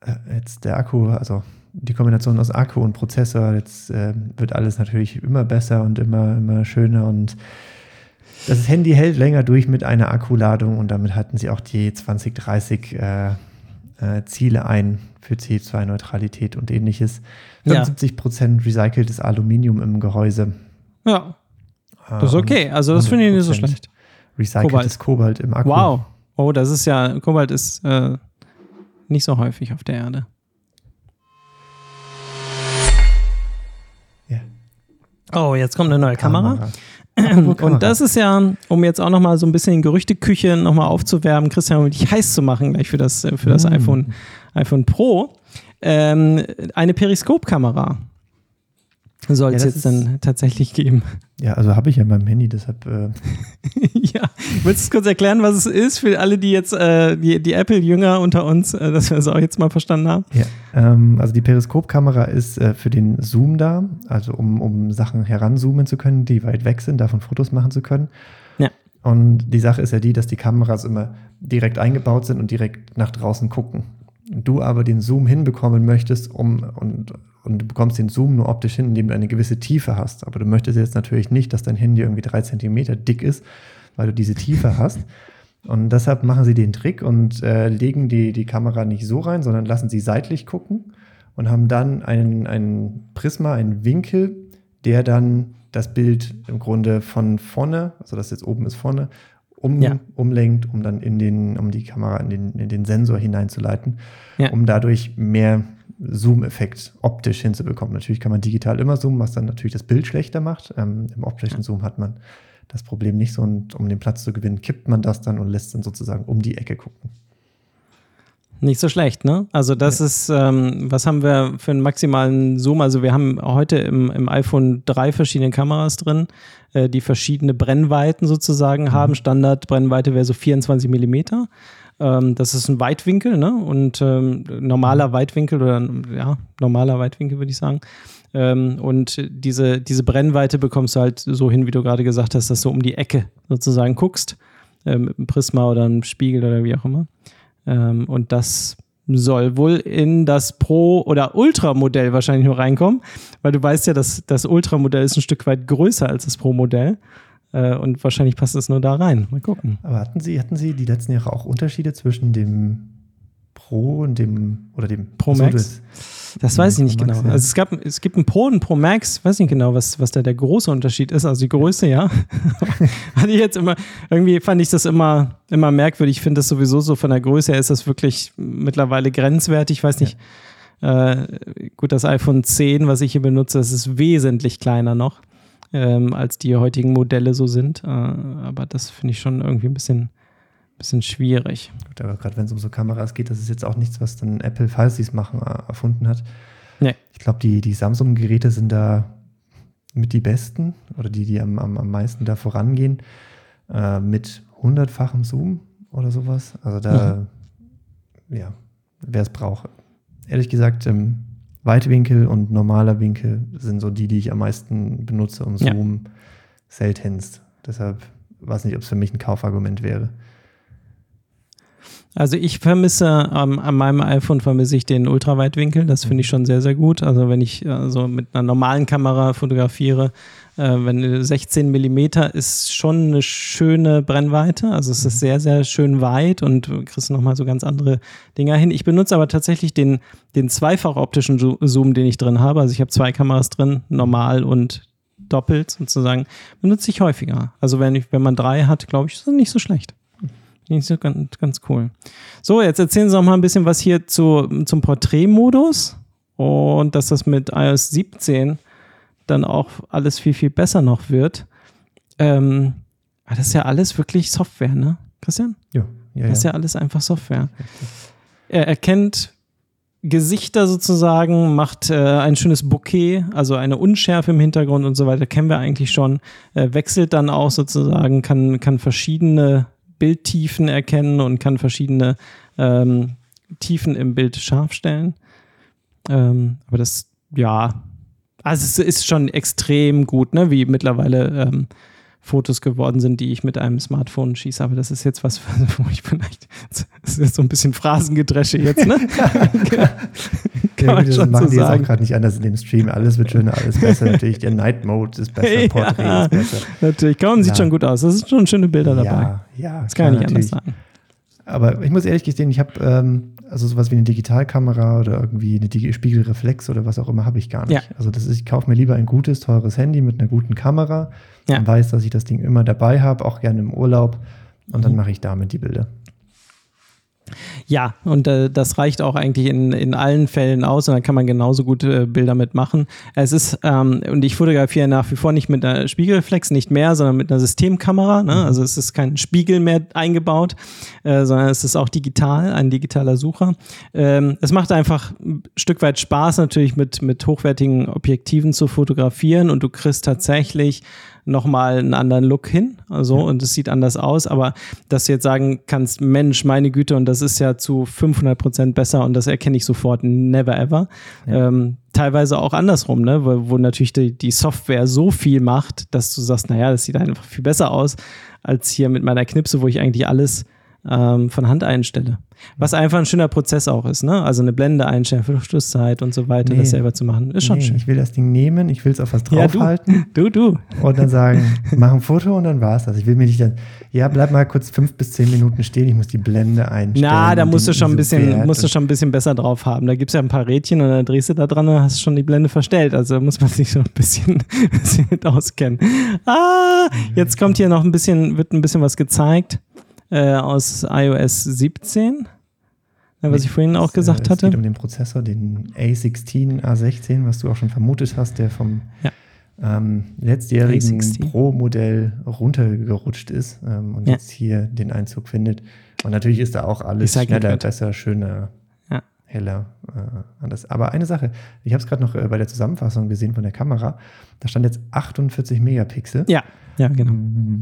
Äh, Jetzt der Akku, also die Kombination aus Akku und Prozessor, jetzt äh, wird alles natürlich immer besser und immer, immer schöner und das Handy hält länger durch mit einer Akkuladung und damit hatten sie auch die 2030 äh, äh, Ziele ein für CO2-Neutralität und ähnliches. Ja. 75% recyceltes Aluminium im Gehäuse. Ja, das ist Ähm, okay. Also, das finde ich nicht so 100% schlecht. Recyceltes Kobalt. im Akku. Wow. Oh, das ist ja, Kobalt ist äh, nicht so häufig auf der Erde. Ja. Oh, jetzt kommt eine neue Kamera. Kamera. [CLEARS THROAT] Und das ist ja, um jetzt auch nochmal so ein bisschen Gerüchteküche nochmal aufzuwerben, Christian, um dich heiß zu machen gleich für das, äh, für das Mm. iPhone, iPhone Pro, ähm, eine Periskopkamera soll es Ja, das jetzt dann tatsächlich geben. Ja, also habe ich ja in meinem Handy, deshalb äh, [LAUGHS] ja, willst du kurz erklären, was es ist für alle, die jetzt, äh, die, die Apple-Jünger unter uns, äh, dass wir es auch jetzt mal verstanden haben? Ja, ähm, also die Periskopkamera ist äh, für den Zoom da, also um, um Sachen heranzoomen zu können, die weit weg sind, davon Fotos machen zu können. Ja. Und die Sache ist ja die, dass die Kameras immer direkt eingebaut sind und direkt nach draußen gucken. Du aber den Zoom hinbekommen möchtest, um und, und du bekommst den Zoom nur optisch hin, indem du eine gewisse Tiefe hast. Aber du möchtest jetzt natürlich nicht, dass dein Handy irgendwie drei Zentimeter dick ist, weil du diese Tiefe hast. Und deshalb machen sie den Trick und äh, legen die, die Kamera nicht so rein, sondern lassen sie seitlich gucken und haben dann einen, einen Prisma, einen Winkel, der dann das Bild im Grunde von vorne, also das jetzt oben ist vorne, um, Ja. umlenkt, um dann in den, um die Kamera in den, in den Sensor hineinzuleiten, Ja. um dadurch mehr Zoom-Effekt optisch hinzubekommen. Natürlich kann man digital immer zoomen, was dann natürlich das Bild schlechter macht. Ähm, Im optischen Zoom hat man das Problem nicht so und um den Platz zu gewinnen, kippt man das dann und lässt dann sozusagen um die Ecke gucken. Nicht so schlecht, ne? Also das ist, ähm, was haben wir für einen maximalen Zoom? Also wir haben heute im, im iPhone drei verschiedene Kameras drin, äh, die verschiedene Brennweiten sozusagen haben. Standardbrennweite wäre so 24 Millimeter. Ähm, das ist ein Weitwinkel, ne? Und ähm, normaler Weitwinkel oder ja, normaler Weitwinkel würde ich sagen. Ähm, und diese, diese Brennweite bekommst du halt so hin, wie du gerade gesagt hast, dass du um die Ecke sozusagen guckst, äh, mit einem Prisma oder einem Spiegel oder wie auch immer. Ähm, und das soll wohl in das Pro- oder Ultra-Modell wahrscheinlich nur reinkommen, weil du weißt ja, dass das Ultra-Modell ist ein Stück weit größer als das Pro-Modell. Äh, und wahrscheinlich passt es nur da rein. Mal gucken. Aber hatten Sie, hatten Sie die letzten Jahre auch Unterschiede zwischen dem Pro und dem oder dem Pro Max? Das- weiß ich nicht Pro Max, genau. ja. Also es gab, es gibt ein Pro und ein Pro Max, weiß nicht genau, was, was da der große Unterschied ist. Also die Größe, ja. [LAUGHS] Hatte ich jetzt immer, irgendwie fand ich das immer, immer merkwürdig. Ich finde das sowieso so von der Größe her ist das wirklich mittlerweile grenzwertig. Ich weiß nicht, äh, gut, das iPhone 10, was ich hier benutze, das ist wesentlich kleiner noch, ähm, als die heutigen Modelle so sind. Äh, aber das finde ich schon irgendwie ein bisschen, bisschen schwierig. Gut, aber gerade wenn es um so Kameras geht, das ist jetzt auch nichts, was dann Apple, falls sie es machen, äh, erfunden hat. Nee. Ich glaube, die, die Samsung-Geräte sind da mit die besten oder die, die am, am, am meisten da vorangehen. Äh, mit hundertfachem Zoom oder sowas. Also da, ja, wer es braucht. Ehrlich gesagt, ähm, Weitwinkel und normaler Winkel sind so die, die ich am meisten benutze und Ja. Zoom seltenst. Deshalb weiß nicht, ob es für mich ein Kaufargument wäre. Also ich vermisse ähm, an meinem iPhone vermisse ich den Ultraweitwinkel. Das finde ich schon sehr, sehr gut. Also wenn ich äh, so mit einer normalen Kamera fotografiere, äh, wenn 16 Millimeter ist schon eine schöne Brennweite. Also es ist sehr, sehr schön weit und kriegst nochmal so ganz andere Dinger hin. Ich benutze aber tatsächlich den, den zweifach optischen Zo- Zoom, den ich drin habe. Also ich habe zwei Kameras drin, normal und doppelt sozusagen. Benutze ich häufiger. Also wenn, ich, wenn man drei hat, glaube ich, ist das nicht so schlecht. Nicht so ganz, ganz cool. So, jetzt erzählen Sie noch mal ein bisschen was hier zu, zum Porträtmodus und dass das mit iOS 17 dann auch alles viel, viel besser noch wird. Ähm, aber das ist ja alles wirklich Software, ne, Christian? Ja, ja, Das ist ja alles einfach Software. Er erkennt Gesichter sozusagen, macht äh, ein schönes Bouquet, also eine Unschärfe im Hintergrund und so weiter, kennen wir eigentlich schon. Äh, wechselt dann auch sozusagen, kann, kann verschiedene Bildtiefen erkennen und kann verschiedene ähm, Tiefen im Bild scharf stellen. Ähm, aber das, ja, also es ist schon extrem gut, ne, wie mittlerweile ähm, Fotos geworden sind, die ich mit einem Smartphone schieße. Aber das ist jetzt was, [LAUGHS] wo ich vielleicht, [LAUGHS] das ist so ein bisschen Phrasengedresche jetzt, ne? [LAUGHS] [LAUGHS] Kann man das machen die jetzt auch gerade nicht anders in dem Stream. Alles wird schöner, alles besser. [LAUGHS] Natürlich, der Night Mode ist besser, Porträt ja, ist besser. Natürlich, kaum, sieht ja. schon gut aus. Das sind schon schöne Bilder dabei. Ja, ja. Das kann ich nicht anders sagen. Aber ich muss ehrlich gestehen, ich habe ähm, also sowas wie eine Digitalkamera oder irgendwie eine Spiegelreflex oder was auch immer habe ich gar nicht. Ja. Also das ist, ich kaufe mir lieber ein gutes, teures Handy mit einer guten Kamera ja. und weiß, dass ich das Ding immer dabei habe, auch gerne im Urlaub. Und dann mhm. mache ich damit die Bilder. Ja, und äh, das reicht auch eigentlich in, in allen Fällen aus und dann kann man genauso gut äh, Bilder mitmachen. Es ist, ähm, und ich fotografiere nach wie vor nicht mit einer Spiegelreflex, nicht mehr, sondern mit einer Systemkamera. Ne? Mhm. Also es ist kein Spiegel mehr eingebaut, äh, sondern es ist auch digital, ein digitaler Sucher. Ähm, es macht einfach ein Stück weit Spaß, natürlich mit, mit hochwertigen Objektiven zu fotografieren und du kriegst tatsächlich nochmal einen anderen Look hin. Also, ja. und es sieht anders aus. Aber dass du jetzt sagen kannst, Mensch, meine Güte, und das ist ja zu 500 Prozent besser und das erkenne ich sofort, never ever. Ja. Ähm, teilweise auch andersrum, ne? wo, wo natürlich die, die, Software so viel macht, dass du sagst, naja, das sieht einfach viel besser aus als hier mit meiner Knipse, wo ich eigentlich alles ähm, von Hand einstelle. Was einfach ein schöner Prozess auch ist, ne? Also eine Blende einstellen, Verschlusszeit und so weiter, nee, das selber zu machen. Ist schon nee, schön. Ich will das Ding nehmen, ich will es auf was draufhalten. Ja, du, du, du. Und dann sagen, mach ein Foto und dann war es das. Ich will mir nicht dann, ja, bleib mal kurz fünf bis zehn Minuten stehen, ich muss die Blende einstellen. Na, da musst du schon ein bisschen, musst du schon ein bisschen besser drauf haben. Da gibt es ja ein paar Rädchen und dann drehst du da dran und hast schon die Blende verstellt. Also da muss man sich so ein bisschen, [LAUGHS] bisschen mit auskennen. Ah, jetzt kommt hier noch ein bisschen, wird ein bisschen was gezeigt äh, aus iOS 17. Ja, was ich vorhin auch gesagt äh, hatte. Es geht um den Prozessor, den A16, A16, was du auch schon vermutet hast, der vom ja. ähm, letztjährigen Pro-Modell runtergerutscht ist ähm, und ja. jetzt hier den Einzug findet. Und natürlich ist da auch alles schneller, besser, schöner. Heller. Äh, anders. Aber eine Sache, ich habe es gerade noch äh, bei der Zusammenfassung gesehen von der Kamera, da stand jetzt 48 Megapixel. Ja. Ja, genau.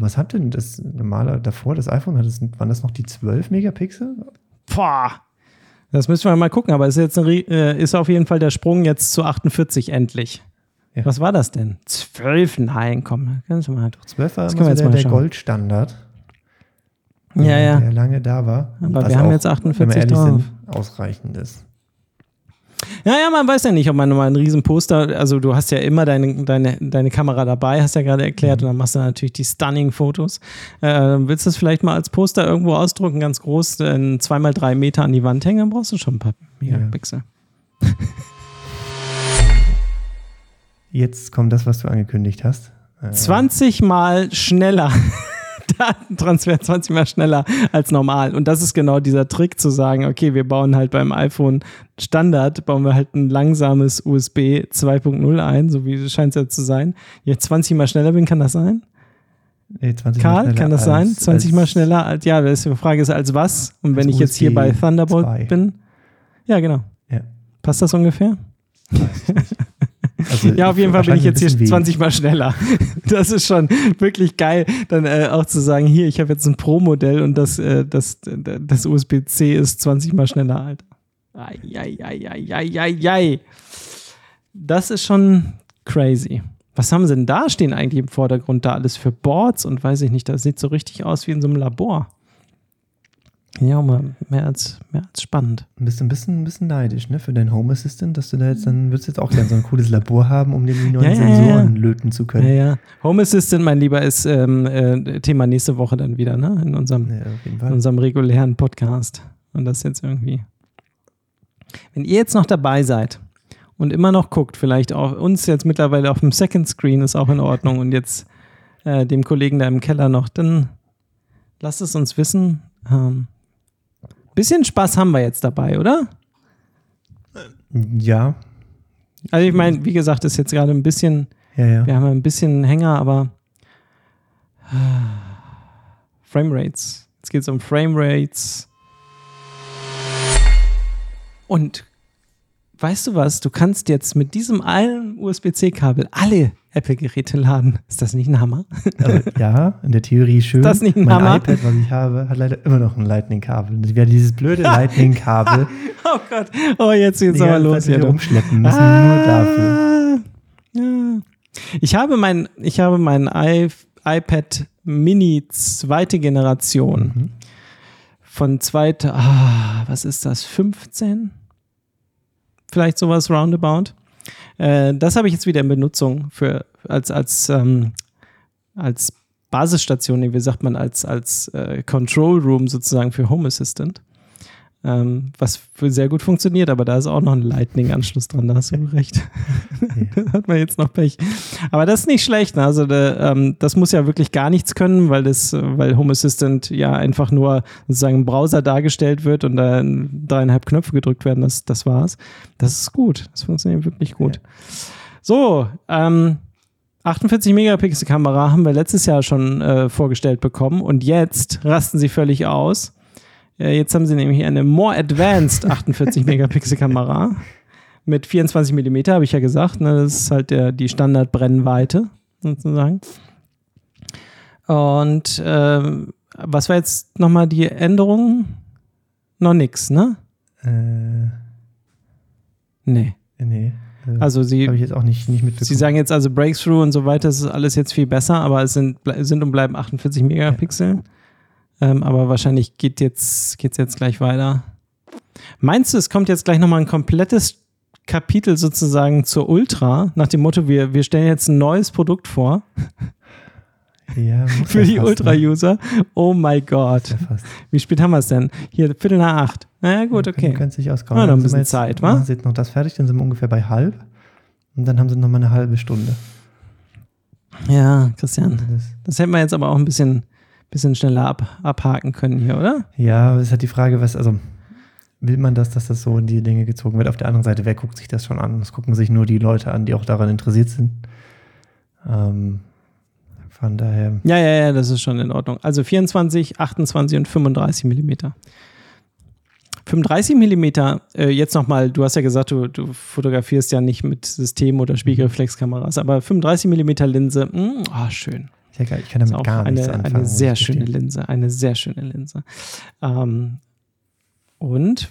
Was hat denn das normale davor, das iPhone? Hat das, waren das noch die 12 Megapixel? Boah, das müssen wir mal gucken, aber ist, jetzt ein, äh, ist auf jeden Fall der Sprung jetzt zu 48 endlich. Ja. Was war das denn? 12? Nein, komm, kannst du mal. Doch, 12 war immer so der, der Goldstandard. Ja, ja. Der lange da war. Aber wir haben jetzt 48 wenn wir ehrlich drauf. Sind, ausreichend ist. Ja, ja, man weiß ja nicht, ob man mal einen riesen Poster, also du hast ja immer deine, deine, deine Kamera dabei, hast ja gerade erklärt, mhm. und dann machst du natürlich die stunning Fotos. Äh, willst du es vielleicht mal als Poster irgendwo ausdrucken, ganz groß, äh, zweimal drei Meter an die Wand hängen, dann brauchst du schon ein paar Megapixel. Ja. Jetzt kommt das, was du angekündigt hast. 20 äh, mal schneller. Datentransfer 20 mal schneller als normal. Und das ist genau dieser Trick zu sagen, okay, wir bauen halt beim iPhone Standard, bauen wir halt ein langsames USB 2.0 ein, so wie es scheint es ja zu sein. Jetzt 20 mal schneller bin, kann das sein? Nee, 20 Karl, kann das als, sein? 20 mal schneller als, ja, die Frage ist als was? Und wenn ich jetzt hier bei Thunderbolt 2. bin? Ja, genau. Ja. Passt das ungefähr? Also ja, auf jeden Fall bin ich jetzt hier 20 Mal schneller. [LAUGHS] Das ist schon wirklich geil, dann äh, auch zu sagen, hier, ich habe jetzt ein Pro-Modell und das, äh, das, das USB-C ist 20 Mal schneller, Alter. Eieieiei. Das ist schon crazy. Was haben sie denn da stehen eigentlich im Vordergrund da alles für Boards und weiß ich nicht, das sieht so richtig aus wie in so einem Labor. Ja, mal mehr als, mehr als spannend. Bist ein bisschen, ein bisschen neidisch, ne, für deinen Home Assistant, dass du da jetzt, dann würdest du jetzt auch gerne so ein cooles Labor haben, um den die neuen ja, Sensoren ja, löten zu können. Ja, ja. Home Assistant, mein Lieber, ist ähm, äh, Thema nächste Woche dann wieder, ne, in unserem, in unserem regulären Podcast. Und das jetzt irgendwie. Wenn ihr jetzt noch dabei seid und immer noch guckt, vielleicht auch uns jetzt mittlerweile auf dem Second Screen ist auch in Ordnung und jetzt äh, dem Kollegen da im Keller noch, dann lasst es uns wissen. Ähm, Bisschen Spaß haben wir jetzt dabei, oder? Ja. Also ich meine, wie gesagt, ist jetzt gerade ein bisschen, ja, ja. wir haben ein bisschen einen Hänger, aber Framerates. Jetzt geht es um Framerates. Und weißt du was? Du kannst jetzt mit diesem einen USB-C-Kabel alle Apple-Geräte laden. Ist das nicht ein Hammer? Also, [LAUGHS] ja, in der Theorie schön. Das ist nicht ein mein Hammer? iPad, was ich habe, hat leider immer noch ein Lightning-Kabel. Das wäre dieses blöde [LAUGHS] Lightning-Kabel. [LAUGHS] Oh Gott. Oh, jetzt geht's aber los Zeit hier. umschleppen müssen, nur dafür. Ah, ja. Ich habe mein, ich habe mein I, iPad Mini zweite Generation Mhm. von zweite, ah, was ist das, 15? Vielleicht sowas roundabout. Äh, das habe ich jetzt wieder in Benutzung für, als, als, ähm, als Basisstation, wie sagt man, als, als äh, Control Room sozusagen für Home Assistant. Ähm, was sehr gut funktioniert, aber da ist auch noch ein Lightning-Anschluss dran, da hast du recht. da [LAUGHS] hat man jetzt noch Pech. Aber das ist nicht schlecht. Ne? Also der, ähm, das muss ja wirklich gar nichts können, weil das, weil Home Assistant ja einfach nur sozusagen im Browser dargestellt wird und da dreieinhalb Knöpfe gedrückt werden. Das, das war's. Das ist gut. Das funktioniert wirklich gut. So, ähm, 48 Megapixel Kamera haben wir letztes Jahr schon äh, vorgestellt bekommen und jetzt rasten sie völlig aus. Äh, jetzt haben sie nämlich eine more advanced [LAUGHS] 48 Megapixel Kamera mit 24 Millimeter, habe ich ja gesagt. Ne? Das ist halt der, die Standardbrennweite sozusagen. Und ähm, was war jetzt nochmal die Änderung? Noch nix, ne? Äh, Nee. nee. Äh, Also sie, ich jetzt auch nicht, nicht mitbekommen. Sie sagen jetzt also Breakthrough und so weiter, das ist alles jetzt viel besser, aber es sind, sind und bleiben 48 Megapixel. Ähm, aber wahrscheinlich geht jetzt, geht's jetzt gleich weiter. Meinst du, es kommt jetzt gleich nochmal ein komplettes Kapitel sozusagen zur Ultra, nach dem Motto, wir, wir stellen jetzt ein neues Produkt vor ja, [LAUGHS] für die ne? Ultra-User? Oh mein Gott. Wie spät haben wir es denn? Hier, Viertel nach acht. Naja, gut, okay. Können sich auskommen. Ja, noch ein Dann sind bisschen jetzt- Zeit, wa? Sie jetzt noch das fertig, dann sind wir ungefähr bei halb. Und dann haben sie noch mal eine halbe Stunde. Ja, Christian. Das, Das hätten wir jetzt aber auch ein bisschen, bisschen schneller ab, abhaken können hier, oder? ja, es ist halt die Frage, was, also will man das, dass das so in die Dinge gezogen wird? Auf der anderen Seite, wer guckt sich das schon an? Das gucken sich nur die Leute an, die auch daran interessiert sind. Ähm, von daher, Ja, ja, ja, das ist schon in Ordnung. Also 24, 28 und 35 Millimeter. 35 Millimeter, äh, jetzt nochmal, du hast ja gesagt, du, du fotografierst ja nicht mit System- oder Spiegelreflexkameras, aber 35 Millimeter Linse, mh, ah, schön. Geil, ich kann damit auch gar nichts eine, anfangen. eine sehr ich schöne. Linse, eine sehr schöne Linse. Ähm, und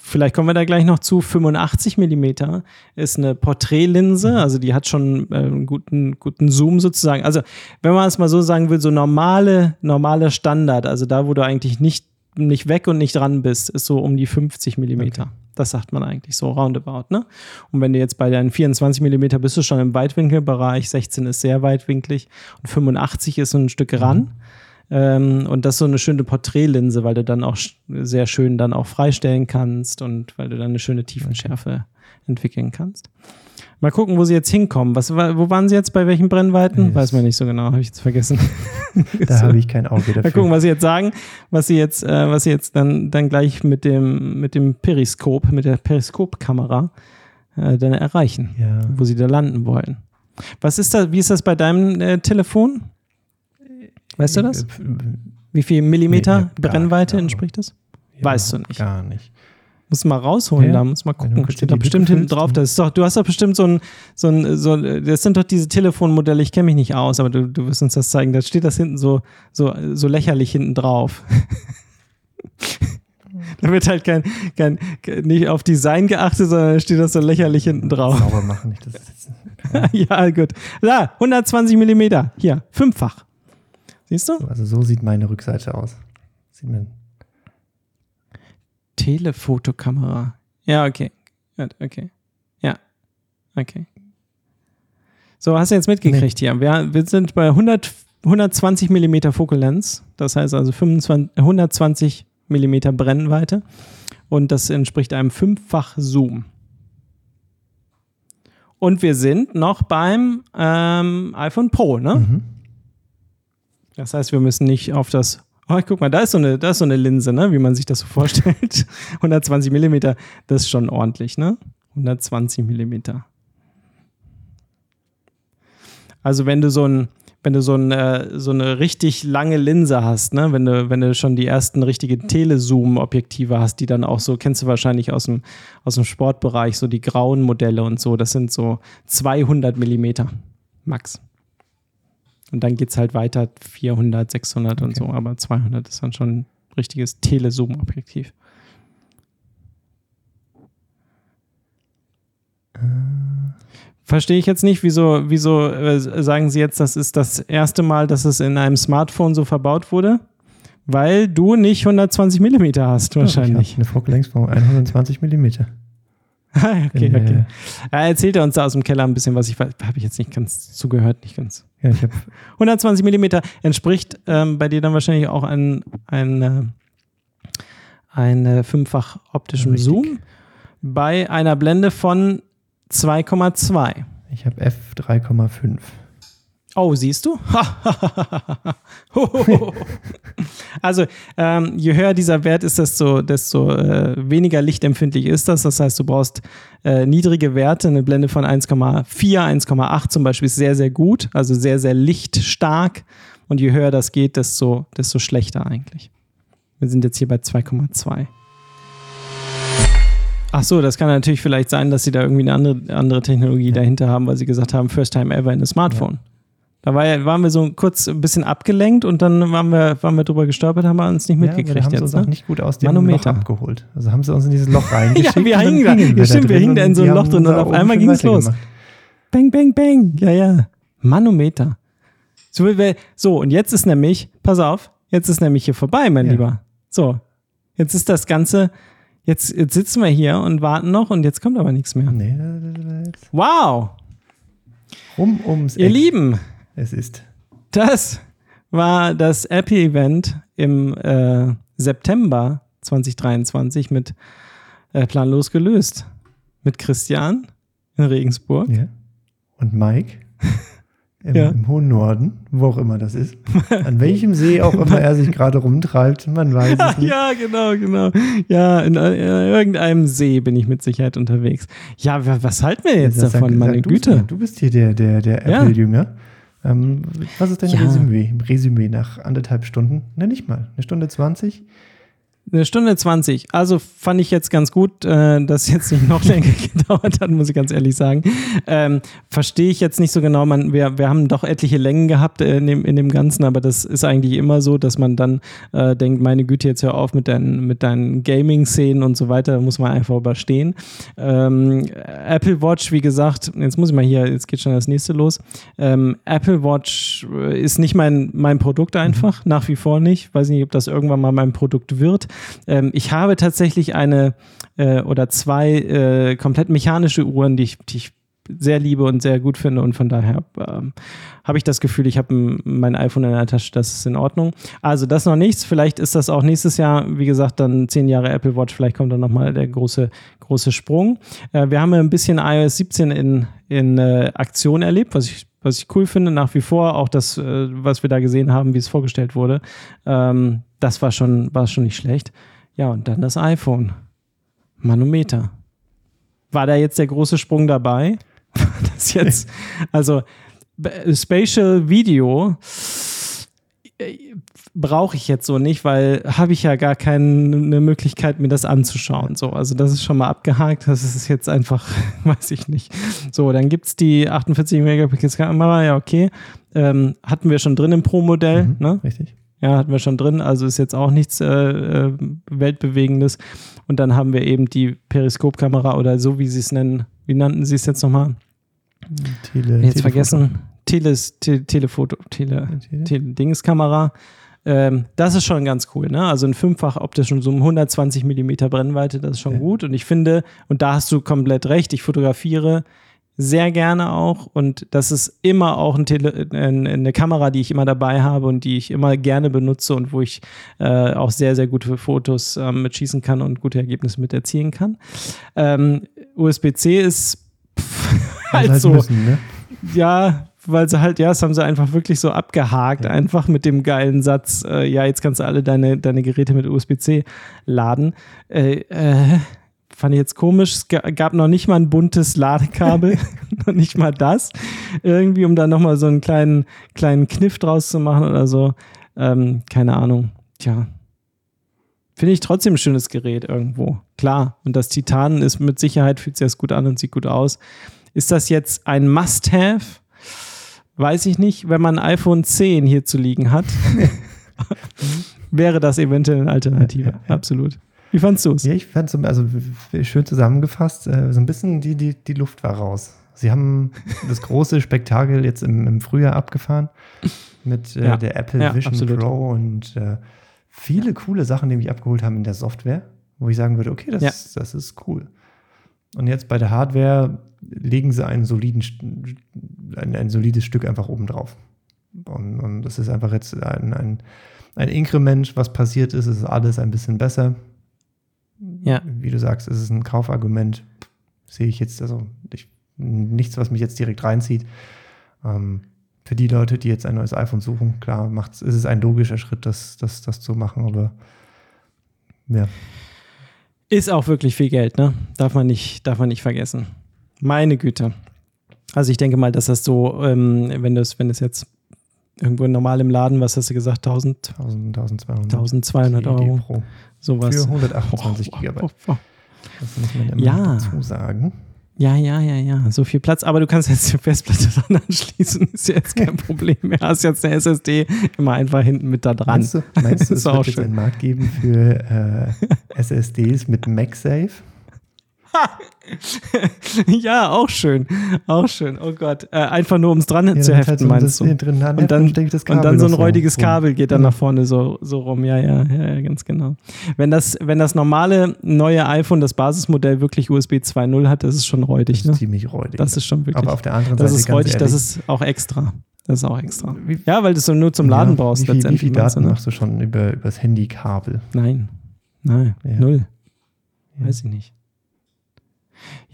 vielleicht kommen wir da gleich noch zu. 85 Millimeter ist eine Porträtlinse, also die hat schon äh, einen guten, guten Zoom sozusagen. Also, wenn man es mal so sagen will, so normale, normale Standard, also da, wo du eigentlich nicht, nicht weg und nicht dran bist, ist so um die 50 Millimeter. Das sagt man eigentlich so roundabout, ne? Und wenn du jetzt bei deinen 24 Millimeter bist du schon im Weitwinkelbereich, 16 ist sehr weitwinklig und 85 ist so ein Stück ran. Ähm, und das ist so eine schöne Porträtlinse, weil du dann auch sehr schön dann auch freistellen kannst und weil du dann eine schöne Tiefenschärfe entwickeln kannst. Mal gucken, wo sie jetzt hinkommen. Was, wa- wo waren sie jetzt? Bei welchen Brennweiten? Yes. Weiß man nicht so genau, habe ich jetzt vergessen. [LAUGHS] Da habe ich kein Auge Mal dafür. gucken, was sie jetzt sagen, was sie jetzt, äh, was sie jetzt dann, dann gleich mit dem, mit dem Periskop, mit der Periskopkamera äh, dann erreichen, ja. wo sie da landen wollen. Was ist da, wie ist das bei deinem äh, Telefon? Weißt du das? Äh, Wie viel Millimeter Nee, Brennweite entspricht das? Ja, Weißt du nicht. Gar nicht. Musst du mal rausholen, Ja, da muss mal gucken. Steht da bestimmt hinten drauf. Das, ist doch, du hast doch bestimmt so ein, so ein, so das sind doch diese Telefonmodelle, ich kenne mich nicht aus, aber du, du wirst uns das zeigen. Da steht das hinten so, so, so lächerlich hinten drauf. [LAUGHS] da wird halt kein, kein, nicht auf Design geachtet, sondern da steht das so lächerlich hinten drauf. Sauber machen, nicht das jetzt, [LAUGHS] ja, gut. Da, 120 Millimeter. Hier, fünffach. Siehst du? Also so sieht meine Rückseite aus. Sieht man. Telefotokamera. Ja, okay. Okay. Ja, okay. So, hast du jetzt mitgekriegt hier. Wir, wir sind bei 100, 120 Millimeter Focal Length. Das heißt also 25, 120 Millimeter Brennweite. Und das entspricht einem fünffach Zoom. Und wir sind noch beim ähm, iPhone Pro, ne? Mhm. Das heißt, wir müssen nicht auf das. Oh, guck mal, da ist so eine, da ist so eine Linse, ne? wie man sich das so vorstellt. [LAUGHS] 120 Millimeter, das ist schon ordentlich, ne? 120 Millimeter. Also wenn du so ein, wenn du so, ein, äh, so eine richtig lange Linse hast, ne? wenn, du, wenn du schon die ersten richtigen Telezoom-Objektive hast, die dann auch so, kennst du wahrscheinlich aus dem, aus dem Sportbereich, so die grauen Modelle und so, das sind so 200 Millimeter max. Und dann geht es halt weiter 400, 600 und so, aber 200 ist dann schon ein richtiges Telezoom-Objektiv. Verstehe ich jetzt nicht, wieso, wieso äh, sagen Sie jetzt, das ist das erste Mal, dass es in einem Smartphone so verbaut wurde? Weil du nicht 120 Millimeter hast, wahrscheinlich. Ich habe eine Focal-Längsform 120 Millimeter. [LAUGHS] Ah, okay, In okay. Er erzählt er uns da aus dem Keller ein bisschen was. Ich habe ich jetzt nicht ganz zugehört, nicht ganz. Ja, ich habe [LAUGHS] 120 Millimeter entspricht ähm, bei dir dann wahrscheinlich auch ein, ein, äh, ein äh, fünffach optischem Richtig. Zoom bei einer Blende von 2,2. ich hab f3,5. Oh, siehst du? also, ähm, je höher dieser Wert ist, desto, desto äh, weniger lichtempfindlich ist das. Das heißt, du brauchst äh, niedrige Werte. Eine Blende von 1,4, 1,8 zum Beispiel ist sehr, sehr gut, also sehr, sehr lichtstark. Und je höher das geht, desto, desto schlechter eigentlich. Wir sind jetzt hier bei 2,2. Ach so, das kann natürlich vielleicht sein, dass sie da irgendwie eine andere, andere Technologie dahinter haben, weil sie gesagt haben, first time ever in a Smartphone. Da war ja, waren wir so kurz ein bisschen abgelenkt und dann waren wir, waren wir drüber gestolpert, haben wir uns nicht Ja, mitgekriegt haben sie jetzt. uns auch Ne? nicht gut aus dem Manometer. Loch abgeholt. Also haben sie uns in dieses Loch [LAUGHS] reingeschickt. Ja, wir hingen da. Ja, stimmt, wir hingen da in so einem Loch drin und auf einmal schon ging's los. Bang, bang, bang. Ja, ja. Manometer. So, wir- so, und jetzt ist nämlich, pass auf, jetzt ist nämlich hier vorbei, mein Ja. Lieber. So, jetzt ist das Ganze, jetzt, jetzt sitzen wir hier und warten noch und jetzt kommt aber nichts mehr. Nee, jetzt Wow, rum ums ihr Eck. Lieben, Es ist. das war das Apple-Event im äh, September 2023 mit äh, Planlos gelöst. Mit Christian in Regensburg. Ja. Und Mike [LAUGHS] im, Ja. im hohen Norden, wo auch immer das ist. [LAUGHS] An welchem See auch immer er sich gerade rumtreibt, man weiß es [LAUGHS] nicht. Ja, genau, genau. Ja, in, äh, irgendeinem See bin ich mit Sicherheit unterwegs. Ja, wa- was halten wir jetzt Sag- davon, sag meine mal. Güte? Du bist hier der, der, der Ja. Ähm, was ist dein Ja. Resümee? Resümee nach anderthalb Stunden? Ne, nicht mal. Eine Stunde 20? Eine Stunde 20. Also fand ich jetzt ganz gut, äh, dass jetzt nicht noch [LAUGHS] länger gedauert hat, muss ich ganz ehrlich sagen. Ähm, Verstehe ich jetzt nicht so genau. Man, wir, wir haben doch etliche Längen gehabt äh, in dem, in dem Ganzen, aber das ist eigentlich immer so, dass man dann äh, denkt, meine Güte, jetzt hör auf mit deinen, mit deinen Gaming-Szenen und so weiter, da muss man einfach überstehen. Ähm, Apple Watch, wie gesagt, jetzt muss ich mal hier, jetzt geht schon das nächste los. Ähm, Apple Watch äh, ist nicht mein, mein Produkt einfach, nach wie vor nicht. Weiß nicht, ob das irgendwann mal mein Produkt wird. Ähm, ich habe tatsächlich eine äh, oder zwei äh, komplett mechanische Uhren, die ich, die ich sehr liebe und sehr gut finde und von daher ähm, habe ich das Gefühl, ich habe mein iPhone in der Tasche, das ist in Ordnung. Also das noch nichts, vielleicht ist das auch nächstes Jahr, wie gesagt, dann zehn Jahre Apple Watch, vielleicht kommt dann nochmal der große, große Sprung. Äh, wir haben ein bisschen iOS 17 in, in äh, Aktion erlebt, was ich was ich cool finde, nach wie vor, auch das, äh, was wir da gesehen haben, wie es vorgestellt wurde, ähm, das war schon, war schon nicht schlecht. Ja, und dann das iPhone. Manometer. War da jetzt der große Sprung dabei? [LAUGHS] das jetzt, also Spatial Video äh, brauche ich jetzt so nicht, weil habe ich ja gar keine Möglichkeit, mir das anzuschauen. So, also das ist schon mal abgehakt. Das ist jetzt einfach, [LAUGHS] weiß ich nicht. So, dann gibt es die 48 Megapixel Kamera, ja, okay. Ähm, hatten wir schon drin im Pro-Modell, Mhm, ne? Richtig. Ja, hatten wir schon drin, also ist jetzt auch nichts äh, äh, Weltbewegendes. Und dann haben wir eben die Periskopkamera oder so, wie sie es nennen. Wie nannten sie es jetzt nochmal? Tele, Jetzt Telefoto. vergessen. Teles, te, Telefoto, Tele, Tele- Tele Dingskamera. Ähm, das ist schon ganz cool, ne? Also ein fünffach optischen Zoom, 120 Millimeter Brennweite, das ist schon Ja. gut. Und ich finde, und da hast du komplett recht, ich fotografiere sehr gerne auch und das ist immer auch ein Tele eine Kamera, die ich immer dabei habe und die ich immer gerne benutze und wo ich äh, auch sehr, sehr gute Fotos ähm, mit schießen kann und gute Ergebnisse mit erzielen kann. Ähm, USB-C ist [LAUGHS] pff, Also halt so, müssen, ne? ja, weil sie halt, ja, das haben sie einfach wirklich so abgehakt, Ja. einfach mit dem geilen Satz, äh, ja, jetzt kannst du alle deine, deine Geräte mit USB-C laden. Äh, äh, fand ich jetzt komisch. Es ga- gab noch nicht mal ein buntes Ladekabel. [LAUGHS] [LAUGHS] noch nicht mal das. Irgendwie, um da nochmal so einen kleinen, kleinen Kniff draus zu machen oder so. Ähm, keine Ahnung. Tja. Finde ich trotzdem ein schönes Gerät irgendwo. Klar. Und das Titan ist mit Sicherheit, fühlt sich das gut an und sieht gut aus. Ist das jetzt ein Must-Have? Weiß ich nicht. Wenn man ein iPhone 10 hier zu liegen hat, [LAUGHS] wäre das eventuell eine Alternative. Absolut. Wie fandst du es? Ja, ich fand es also schön zusammengefasst. Äh, so ein bisschen die, die, die Luft war raus. Sie haben [LAUGHS] das große Spektakel jetzt im, im Frühjahr abgefahren mit äh, Ja. der Apple Ja, Vision absolut. Pro und äh, viele coole Sachen, die mich abgeholt haben in der Software, wo ich sagen würde, okay, das, ist, das ist cool. Und jetzt bei der Hardware legen sie einen soliden, ein, ein solides Stück einfach oben drauf. Und, und das ist einfach jetzt ein, ein, ein Inkrement, was passiert ist, ist alles ein bisschen besser. Ja. Wie du sagst, ist es ein Kaufargument. Sehe ich jetzt, also ich, nichts, was mich jetzt direkt reinzieht. Ähm, für die Leute, die jetzt ein neues iPhone suchen, klar, macht's, ist es ein logischer Schritt, das, das, das zu machen, aber ja. Ist auch wirklich viel Geld, ne? Darf man nicht, darf man nicht vergessen. Meine Güte. Also ich denke mal, dass das so, ähm, wenn das, wenn es jetzt irgendwo normal im Laden, was hast du gesagt, 1000, 1000, 1200. 1200 CED Euro, Pro. sowas. Für 128 Oh, Gigabyte. [LAUGHS] oh, oh. Das muss man immer Ja. dazu sagen. Ja, ja, ja, ja. So viel Platz. Aber du kannst jetzt die Festplatte [LAUGHS] dran anschließen. Ist ja jetzt kein Problem mehr. Hast jetzt eine SSD immer einfach hinten mit da dran. Meinst du, meinst du [LAUGHS] es wird jetzt einen Markt geben für äh, SSDs mit MagSafe? [LAUGHS] ja, auch schön. Auch schön. Oh Gott. Äh, einfach nur, um es dran zu damit heften, halt so ein meinst du? Drin dran Und dann, das und dann so ein räudiges. Kabel geht dann Ja. nach vorne so, so rum. Ja, ja, ja, ja, ganz genau. Wenn das, wenn das normale neue iPhone das Basismodell wirklich USB 2.0 hat, das ist schon Das räudig, ist ne? ziemlich räudig. Das ist schon wirklich. Aber auf der anderen das Seite ist ganz räudig, das ehrlich, ist auch extra. Das ist auch extra. Wie- Ja, weil du es nur zum Laden ja, brauchst wie viel, letztendlich. Wie viel meinst du, Daten ne? machst du schon über, über das Handykabel? Nein. Nein, Ja. null. Ja. Weiß ich nicht.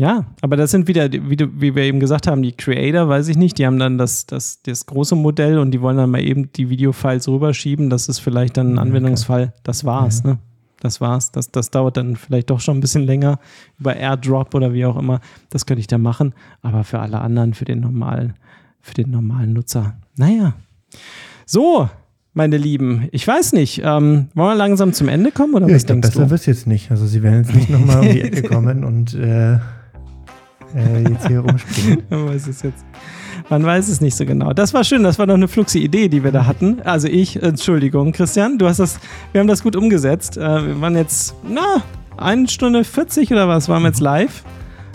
Ja, aber das sind wieder, wie, du, wie wir eben gesagt haben, die Creator, weiß ich nicht, die haben dann das, das, das große Modell und die wollen dann mal eben die Videofiles rüberschieben. Das ist vielleicht dann ein Anwendungsfall. Das war's, Ja. ne? Das war's. Das, das dauert dann vielleicht doch schon ein bisschen länger über AirDrop oder wie auch immer. Das könnte ich da machen. Aber für alle anderen, für den normalen, für den normalen Nutzer. Naja. So, meine Lieben, ich weiß nicht. Ähm, wollen wir langsam zum Ende kommen oder Ja, was ich denkst besser du? wird es jetzt nicht. Also sie werden jetzt nicht nochmal um die Ecke kommen und äh, äh, jetzt hier rumspringen. [LAUGHS] Man weiß es jetzt. Man weiß es nicht so genau. Das war schön, das war doch eine fluxe Idee, die wir da hatten. Also ich, Entschuldigung, Christian, du hast das, wir haben das gut umgesetzt. Äh, wir waren jetzt, na, eine Stunde 40 oder was, waren wir jetzt live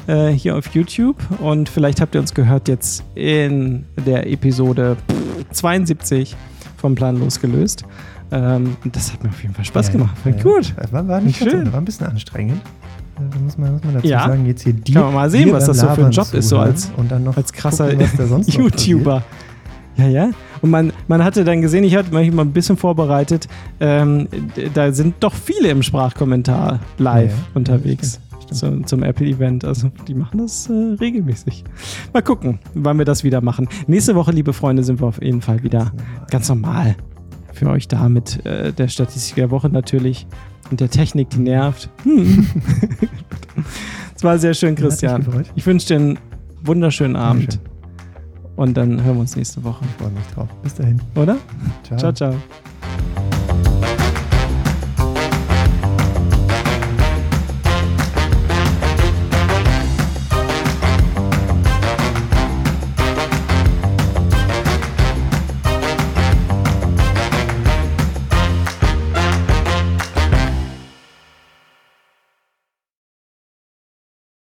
äh, hier auf YouTube und vielleicht habt ihr uns gehört jetzt in der Episode 72 vom Plan losgelöst. Ähm, das hat mir auf jeden Fall Spaß Ja, gemacht. Ja. gut. War, war nicht Schön. war ein bisschen anstrengend. Da muss man, muss man dazu Ja. sagen, jetzt hier die. Kann man mal sehen, was das so für ein Job ist, so als- und dann noch als krasser gucken, [LAUGHS] YouTuber. Ja, ja. Und man, man hatte dann gesehen, ich hatte mich mal ein bisschen vorbereitet, ähm, da sind doch viele im Sprachkommentar live Ja, ja. unterwegs Stimmt, stimmt. zu, zum Apple-Event. Also die machen das äh, regelmäßig. Mal gucken, wann wir das wieder machen. Nächste Woche, liebe Freunde, sind wir auf jeden Fall wieder ganz normal für euch da mit äh, der Statistik der Woche natürlich und der Technik, die nervt. Hm. [LAUGHS] Es war sehr schön, Christian. Ich wünsche dir einen wunderschönen Abend. Und dann hören wir uns nächste Woche, Ich freue mich drauf. Bis dahin. oder? Ciao. Ciao, ciao.